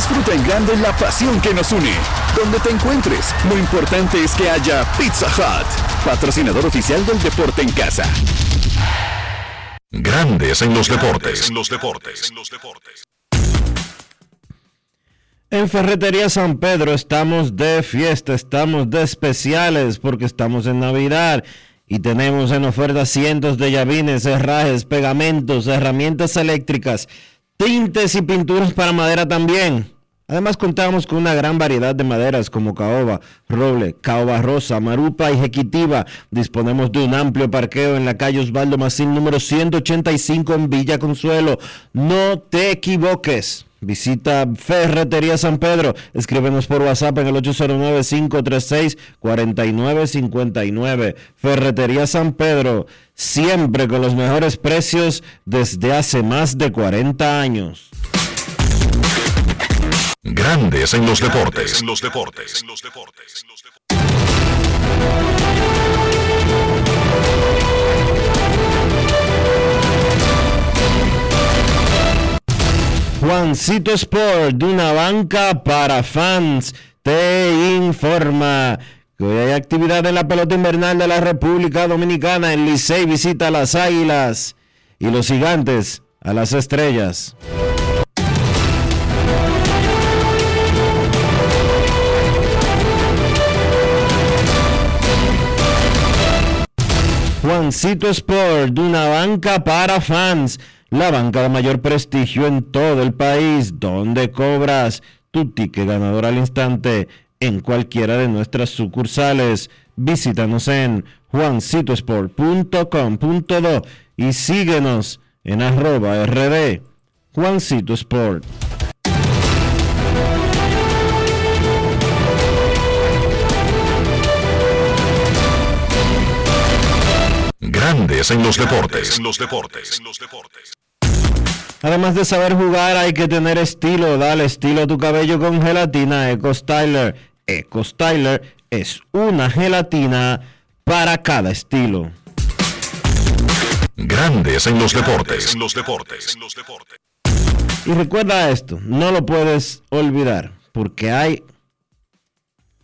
Disfruta en grande la pasión que nos une. Donde te encuentres, lo importante es que haya Pizza Hut, patrocinador oficial del deporte en casa. Grandes en los deportes. En los deportes. En Ferretería San Pedro estamos de fiesta, estamos de especiales porque estamos en Navidad y tenemos en oferta cientos de llavines, herrajes, pegamentos, herramientas eléctricas, tintes y pinturas para madera también. Además contamos con una gran variedad de maderas como caoba, roble, caoba rosa, marupa y jequitiva. Disponemos de un amplio parqueo en la calle Osvaldo Macín número 185 en Villa Consuelo. No te equivoques. Visita Ferretería San Pedro. Escríbenos por WhatsApp en el 809-536-4959. Ferretería San Pedro. Siempre con los mejores precios desde hace más de 40 años. Grandes en los deportes. En los deportes. los deportes. Juancito Sport, de una banca para fans, te informa que hoy hay actividad en la pelota invernal de la República Dominicana. El Licey visita a las Águilas y los Gigantes a las Estrellas. Juancito Sport, de una banca para fans, la banca de mayor prestigio en todo el país, donde cobras tu ticket ganador al instante en cualquiera de nuestras sucursales. Visítanos en juancitosport.com.do y síguenos en arroba rd Juancito Sport. Grandes en los deportes. En los deportes. Además de saber jugar, hay que tener estilo. Dale estilo a tu cabello con gelatina Eco Styler. Eco Styler es una gelatina para cada estilo. Grandes en los deportes. En los deportes. Y recuerda esto, no lo puedes olvidar, porque hay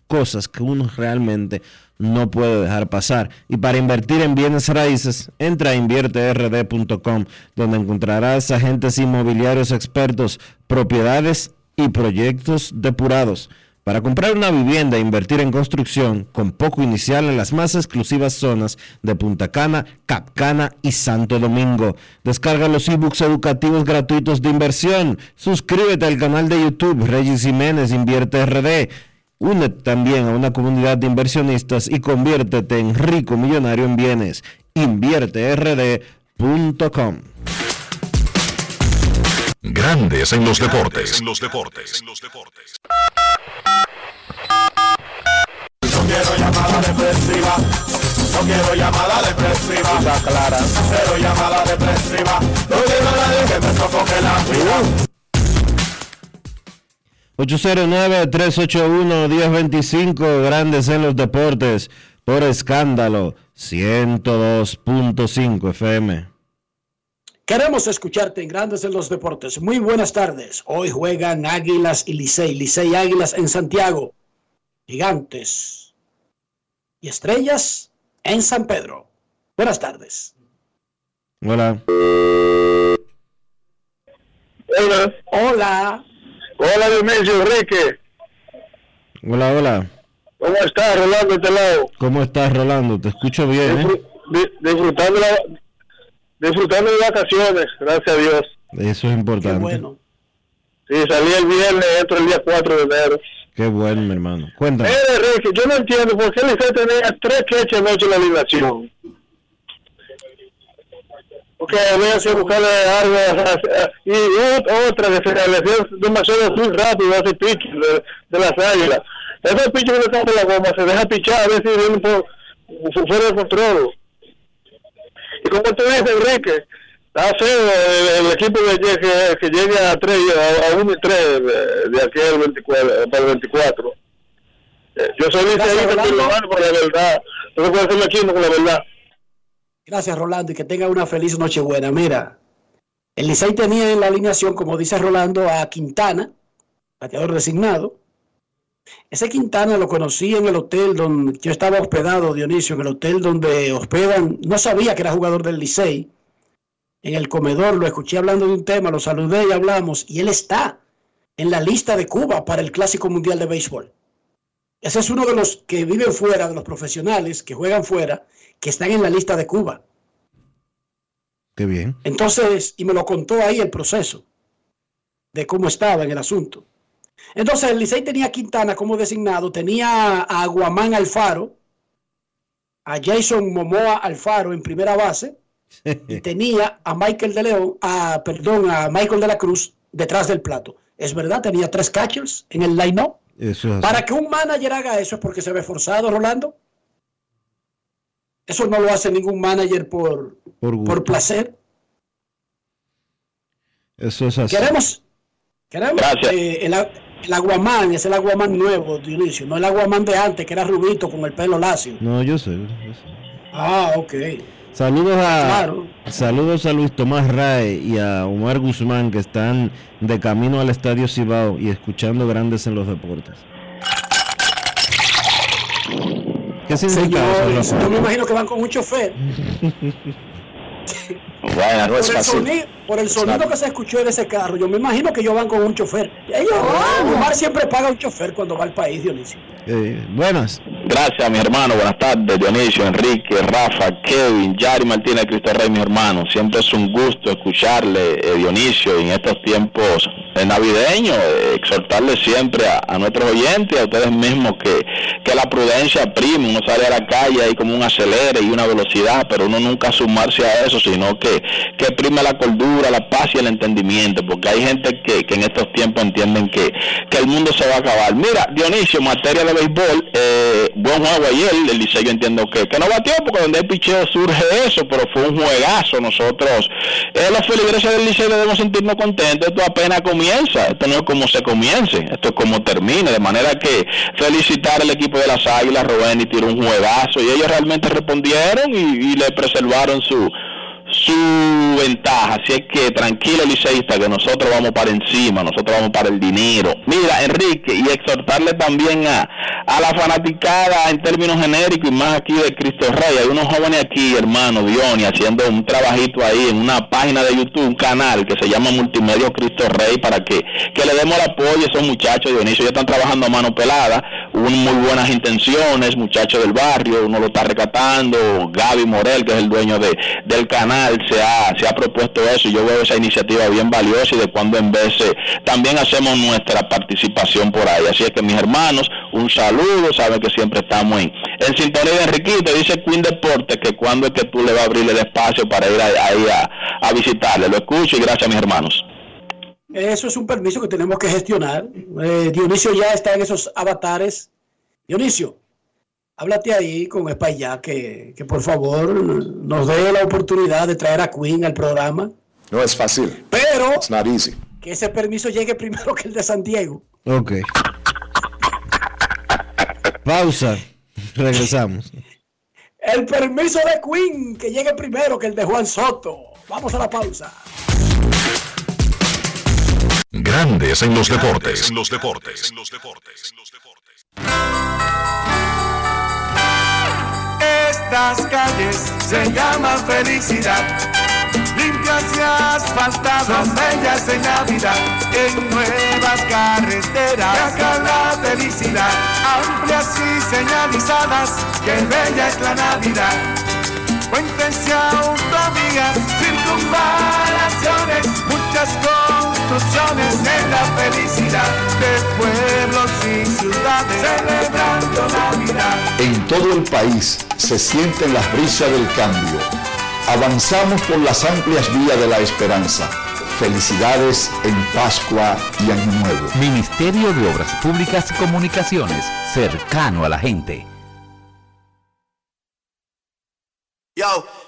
cosas que uno realmente no puede dejar pasar. Y para invertir en bienes raíces, entra a invierterd.com, donde encontrarás agentes inmobiliarios expertos, propiedades y proyectos depurados. Para comprar una vivienda e invertir en construcción con poco inicial en las más exclusivas zonas de Punta Cana, Capcana y Santo Domingo. Descarga los ebooks educativos gratuitos de inversión. Suscríbete al canal de YouTube Regis Jiménez Invierte RD Únete también a una comunidad de inversionistas y conviértete en rico millonario en bienes. InvierteRD.com. Grandes en los deportes. los deportes. No quiero llamada depresiva. No quiero llamada depresiva. clara. Cero llamada depresiva. No quiero nadie que me sofoque la vida. 809-381-1025, grandes en los deportes, por escándalo, 102.5 FM. Queremos escucharte en Grandes en los Deportes. Muy buenas tardes. Hoy juegan Águilas y Licey. Licey Águilas en Santiago. Gigantes y Estrellas en San Pedro. Buenas tardes. Hola. Hola. Hola. Hola, Dionisio Enrique. Hola, hola. ¿Cómo estás, Rolando, este lado? ¿Cómo estás, Rolando? Te escucho bien, ¿eh? disfrutando, disfrutando de vacaciones, gracias a Dios. Eso es importante. Qué bueno. Sí, salí el viernes, entro el día 4 de enero. Qué bueno, mi hermano. Cuéntame. Eh, Enrique, yo no entiendo por qué le tenía tres queches noche en la liberación porque voy a buscarle algo y otra que se realizó demasiado muy rápido ese pitch de, las águilas ese pitch que le en la goma se deja pichar a veces viene por, fuera de control. Y como tú dices, Enrique, está feo el, el equipo que, que, que llegue a 3, a 1 y 3 de, de aquí al 24, para el 24. Eh, Yo soy liceísta por la verdad. No se puede hacer machismo con la verdad. Gracias, Rolando, y que tenga una feliz Nochebuena. Mira, el Licey tenía en la alineación, como dice Rolando, a Quintana, bateador designado. Ese Quintana lo conocí en el hotel donde yo estaba hospedado, Dionisio, en el hotel donde hospedan. No sabía que era jugador del Licey. En el comedor lo escuché hablando de un tema, lo saludé y hablamos. Y él está en la lista de Cuba para el Clásico Mundial de Béisbol. Ese es uno de los que viven fuera, de los profesionales que juegan fuera, que están en la lista de Cuba. Qué bien. Entonces, y me lo contó ahí el proceso de cómo estaba en el asunto. Entonces, el Licey tenía a Quintana como designado, tenía a Aguamán Alfaro, a Jason Momoa Alfaro en primera base, y tenía a Michael de León, a, perdón, a Michael de la Cruz detrás del plato. Es verdad, tenía tres catchers en el line-up. Eso es así. Para que un manager haga eso es porque se ve forzado, Rolando. Eso no lo hace ningún manager por, Por placer. Eso es así. Queremos, queremos eh, el, a- el aguamán, es el aguamán nuevo, Dionisio, no el aguamán de antes, que era rubito con el pelo lacio. No, yo sé. yo sé. Ah, ok. Saludos a Claro. saludos a Luis Tomás Rae y a Omar Guzmán que están de camino al Estadio Cibao y escuchando grandes en los deportes. ¿Qué significa eso, yo me imagino que van con un chofer. Bueno, no por, es el fácil. sonido, por el Es sonido que se escuchó en ese carro, yo me imagino que ellos van con un chofer. Ellos, Omar siempre paga un chofer cuando va al país, Dionisio. Eh, buenas. Gracias, mi hermano. Buenas tardes, Dionisio, Enrique, Rafa, Kevin, Yari Martínez, Cristo Rey, mi hermano. Siempre es un gusto escucharle, eh, Dionisio, en estos tiempos eh, navideños, eh, exhortarle siempre a, a nuestros oyentes, a ustedes mismos, que, que la prudencia prime. Uno sale a la calle ahí como un acelere y una velocidad, pero uno nunca sumarse a eso, sino que, que prime la cordura, la paz y el entendimiento, porque hay gente que, que en estos tiempos entienden que, que el mundo se va a acabar. Mira, Dionisio, materia de béisbol, eh, buen juego ayer, el Licey yo entiendo que, que no batió, porque donde hay picheo surge eso, pero fue un juegazo. Nosotros, eh, los feligreses del Licey debemos sentirnos contentos, esto apenas comienza, esto no es como se comience, esto es como termine, de manera que felicitar al equipo de las Águilas, Robén y tiró un juegazo, y ellos realmente respondieron y le preservaron su su ventaja, así es que tranquilo liceísta que nosotros vamos para encima, nosotros vamos para el dinero. Mira, Enrique, y exhortarle también a, a la fanaticada en términos genéricos y más aquí de Cristo Rey. Hay unos jóvenes aquí, hermano Diony, haciendo un trabajito ahí en una página de YouTube, un canal que se llama Multimedia Cristo Rey para que, que le demos el apoyo a esos muchachos, Dionisio, ya están trabajando a mano pelada, un muy buenas intenciones, muchachos del barrio, uno lo está recatando, Gaby Morel, que es el dueño de, del canal, se ha, se ha propuesto eso y yo veo esa iniciativa bien valiosa y de cuando en vez eh, también hacemos nuestra participación por ahí. Así es que mis hermanos, un saludo, saben que siempre estamos en, en sintonía de Enriquito, dice Queen Deporte que cuando es que tú le vas a abrir el espacio para ir ahí a, a visitarle. Lo escucho y gracias mis hermanos. Eso es un permiso que tenemos que gestionar. Eh, Dionisio ya está en esos avatares. Dionisio, háblate ahí con España que, que por favor nos dé la oportunidad de traer a Queen al programa. No es fácil. Pero It's not easy. que ese permiso llegue primero que el de San Diego. Ok. Pausa. Regresamos. El permiso de Queen que llegue primero que el de Juan Soto. Vamos a la pausa. Grandes en los deportes. En los deportes. Estas calles se llaman felicidad. Limpias y asfaltadas, bellas en Navidad. En nuevas carreteras, acá la felicidad. Amplias y señalizadas, que bella es la Navidad. Puentes y autovías, circunvalaciones, muchas construcciones en la felicidad de pueblos y ciudades celebrando Navidad. En todo el país se sienten las brisas del cambio. Avanzamos por las amplias vías de la esperanza. Felicidades en Pascua y Año Nuevo. Ministerio de Obras Públicas y Comunicaciones, cercano a la gente. Yo,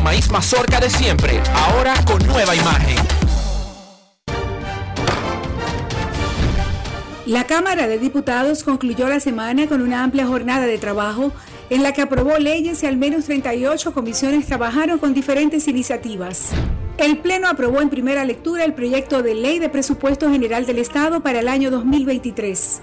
Maíz mazorca de siempre, ahora con nueva imagen. La Cámara de Diputados concluyó la semana con una amplia jornada de trabajo en la que aprobó leyes y al menos 38 comisiones trabajaron con diferentes iniciativas. El Pleno aprobó en primera lectura el proyecto de ley de presupuesto general del Estado para el año 2023.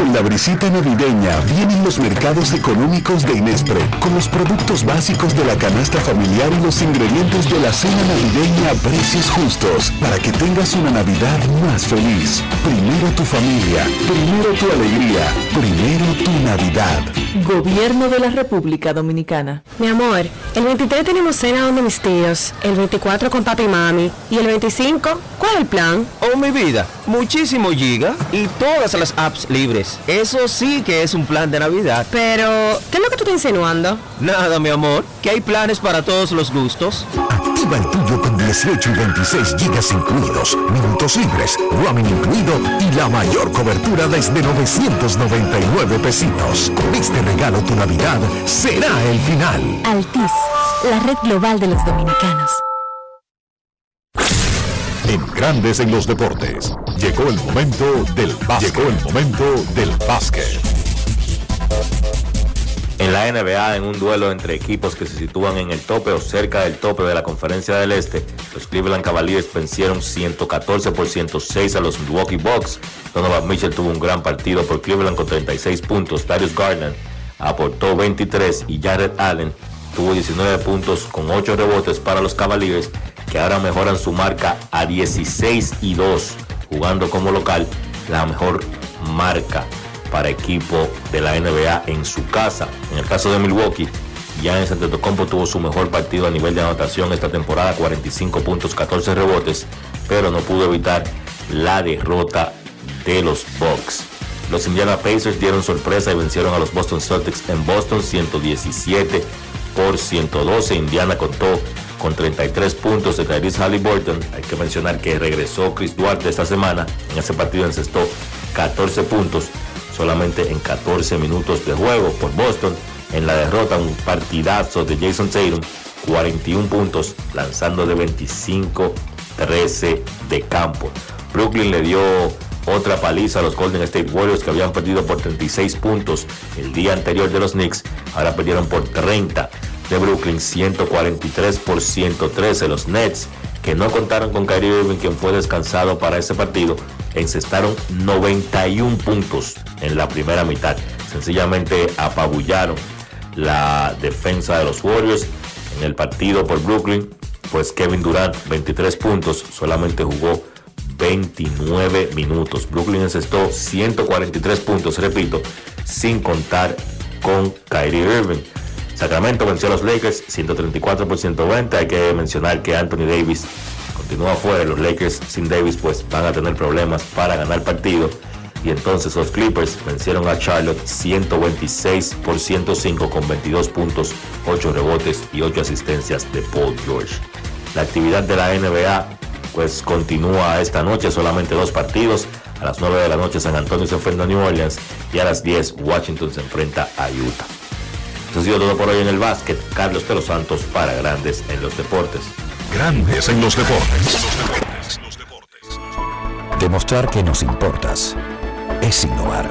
Con la brisita navideña vienen los mercados económicos de Inespre, con los productos básicos de la canasta familiar y los ingredientes de la cena navideña a precios justos, para que tengas una Navidad más feliz. Primero tu familia, primero tu alegría, primero tu Navidad. Gobierno de la República Dominicana. Mi amor, el 23 tenemos cena donde mis tíos, el 24 con papi y mami, y el 25, ¿cuál es el plan? Oh, mi vida, muchísimo giga y todas las apps libres. Eso sí que es un plan de Navidad. Pero, ¿qué es lo que tú estás insinuando? Nada, mi amor, que hay planes para todos los gustos. Activa el tuyo con 18 y 26 gigas incluidos, minutos libres, roaming incluido y la mayor cobertura desde 999 pesitos. Con este regalo tu Navidad será el final. Altis, la red global de los dominicanos. En Grandes en los Deportes. Llegó el momento del básquet. Llegó el momento del básquet. En la NBA, en un duelo entre equipos que se sitúan en el tope o cerca del tope de la Conferencia del Este, los Cleveland Cavaliers vencieron 114 por 106 a los Milwaukee Bucks. Donovan Mitchell tuvo un gran partido por Cleveland con 36 puntos. Darius Garland aportó 23 y Jared Allen tuvo 19 puntos con 8 rebotes para los Cavaliers que ahora mejoran su marca a 16 y 2 jugando como local, la mejor marca para equipo de la NBA en su casa. En el caso de Milwaukee, Giannis Antetokounmpo tuvo su mejor partido a nivel de anotación esta temporada, 45 puntos, 14 rebotes, pero no pudo evitar la derrota de los Bucks. Los Indiana Pacers dieron sorpresa y vencieron a los Boston Celtics en Boston 117 por 112. Indiana contó con 33 puntos de Tyrese Halliburton. Hay que mencionar que regresó Chris Duarte esta semana. En ese partido encestó 14 puntos solamente en 14 minutos de juego por Boston. En la derrota, un partidazo de Jason Tatum, 41 puntos, lanzando de 25-13 de campo. Brooklyn le dio otra paliza a los Golden State Warriors que habían perdido por 36 puntos el día anterior de los Knicks. Ahora perdieron por 30 de Brooklyn, 143 por 113 los Nets que no contaron con Kyrie Irving, quien fue descansado para ese partido, encestaron 91 puntos en la primera mitad. Sencillamente apabullaron la defensa de los Warriors en el partido por Brooklyn. Pues Kevin Durant, 23 puntos, solamente jugó 29 minutos. Brooklyn encestó 143 puntos, repito, sin contar con Kyrie Irving. Sacramento venció a los Lakers 134 por 120. Hay que mencionar que Anthony Davis continúa fuera. Los Lakers sin Davis pues van a tener problemas para ganar partido. Y entonces los Clippers vencieron a Charlotte 126 por 105 con 22 puntos, 8 rebotes y 8 asistencias de Paul George. La actividad de la NBA pues continúa esta noche, solamente dos partidos. A las 9 de la noche San Antonio se enfrenta a New Orleans y a las 10 Washington se enfrenta a Utah. Esto ha sido todo por hoy en el básquet. Carlos de los Santos para Grandes en los Deportes. Grandes en los Deportes. Demostrar que nos importas es innovar.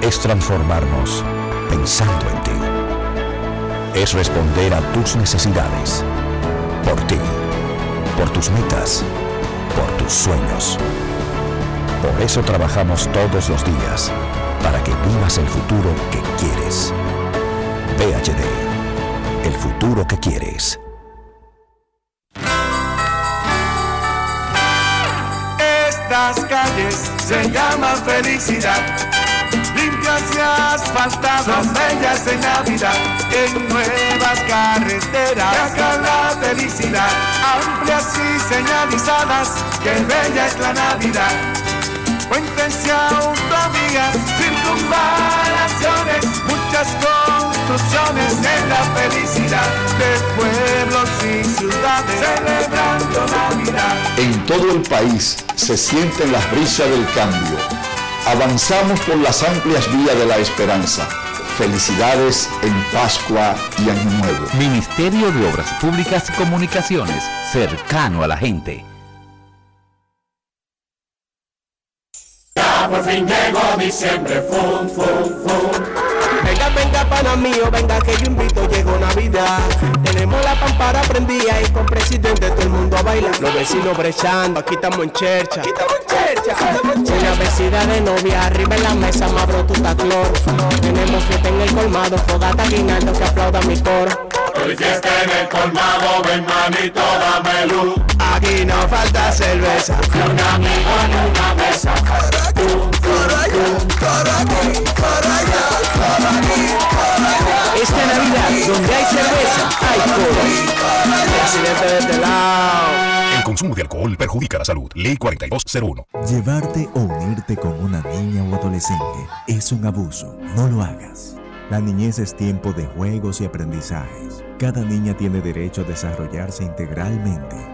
Es transformarnos pensando en ti. Es responder a tus necesidades. Por ti. Por tus metas. Por tus sueños. Por eso trabajamos todos los días. Para que vivas el futuro que quieres. PHD, el futuro que quieres. Estas calles se llaman felicidad. Limpias y asfaltadas, bellas en Navidad. En nuevas carreteras, acá la felicidad. Amplias y señalizadas, que bella es la Navidad. Puentes y autovías, circunvalaciones, muchas construcciones en la felicidad de pueblos y ciudades celebrando Navidad. En todo el país se sienten las brisas del cambio. Avanzamos por las amplias vías de la esperanza. Felicidades en Pascua y Año Nuevo. Ministerio de Obras Públicas y Comunicaciones, cercano a la gente. Ya por fin llegó diciembre, fum, fum, fum. Venga, venga, pana mío, venga que yo invito, llegó Navidad. Tenemos la pampara prendida y con presidente todo el mundo a bailar. Los vecinos brechando, aquí estamos en chercha. Aquí estamos en chercha. Una vecina de novia, arriba en la mesa, mabro tu cloro. Tenemos fiesta en el colmado, fogata guinaldo que aplauda mi coro. Hoy fiesta en el colmado, ven manito, dame luz. Aquí no falta cerveza. Ni un amigo ni una mesa. Perjudica la salud. Ley 4201. Llevarte o unirte con una niña o adolescente es un abuso. No lo hagas. La niñez es tiempo de juegos y aprendizajes. Cada niña tiene derecho a desarrollarse integralmente.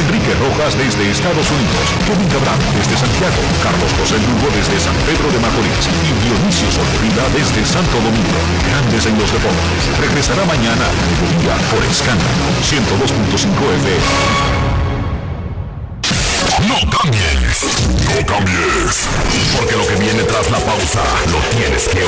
Enrique Rojas desde Estados Unidos, Kevin Cabral desde Santiago, Carlos José Lugo desde San Pedro de Macorís y Dionisio Solterida desde Santo Domingo. Grandes en los deportes. Regresará mañana a mediodía por Escándalo 102.5 FM. No cambies, no cambies, porque lo que viene tras la pausa lo tienes que oír.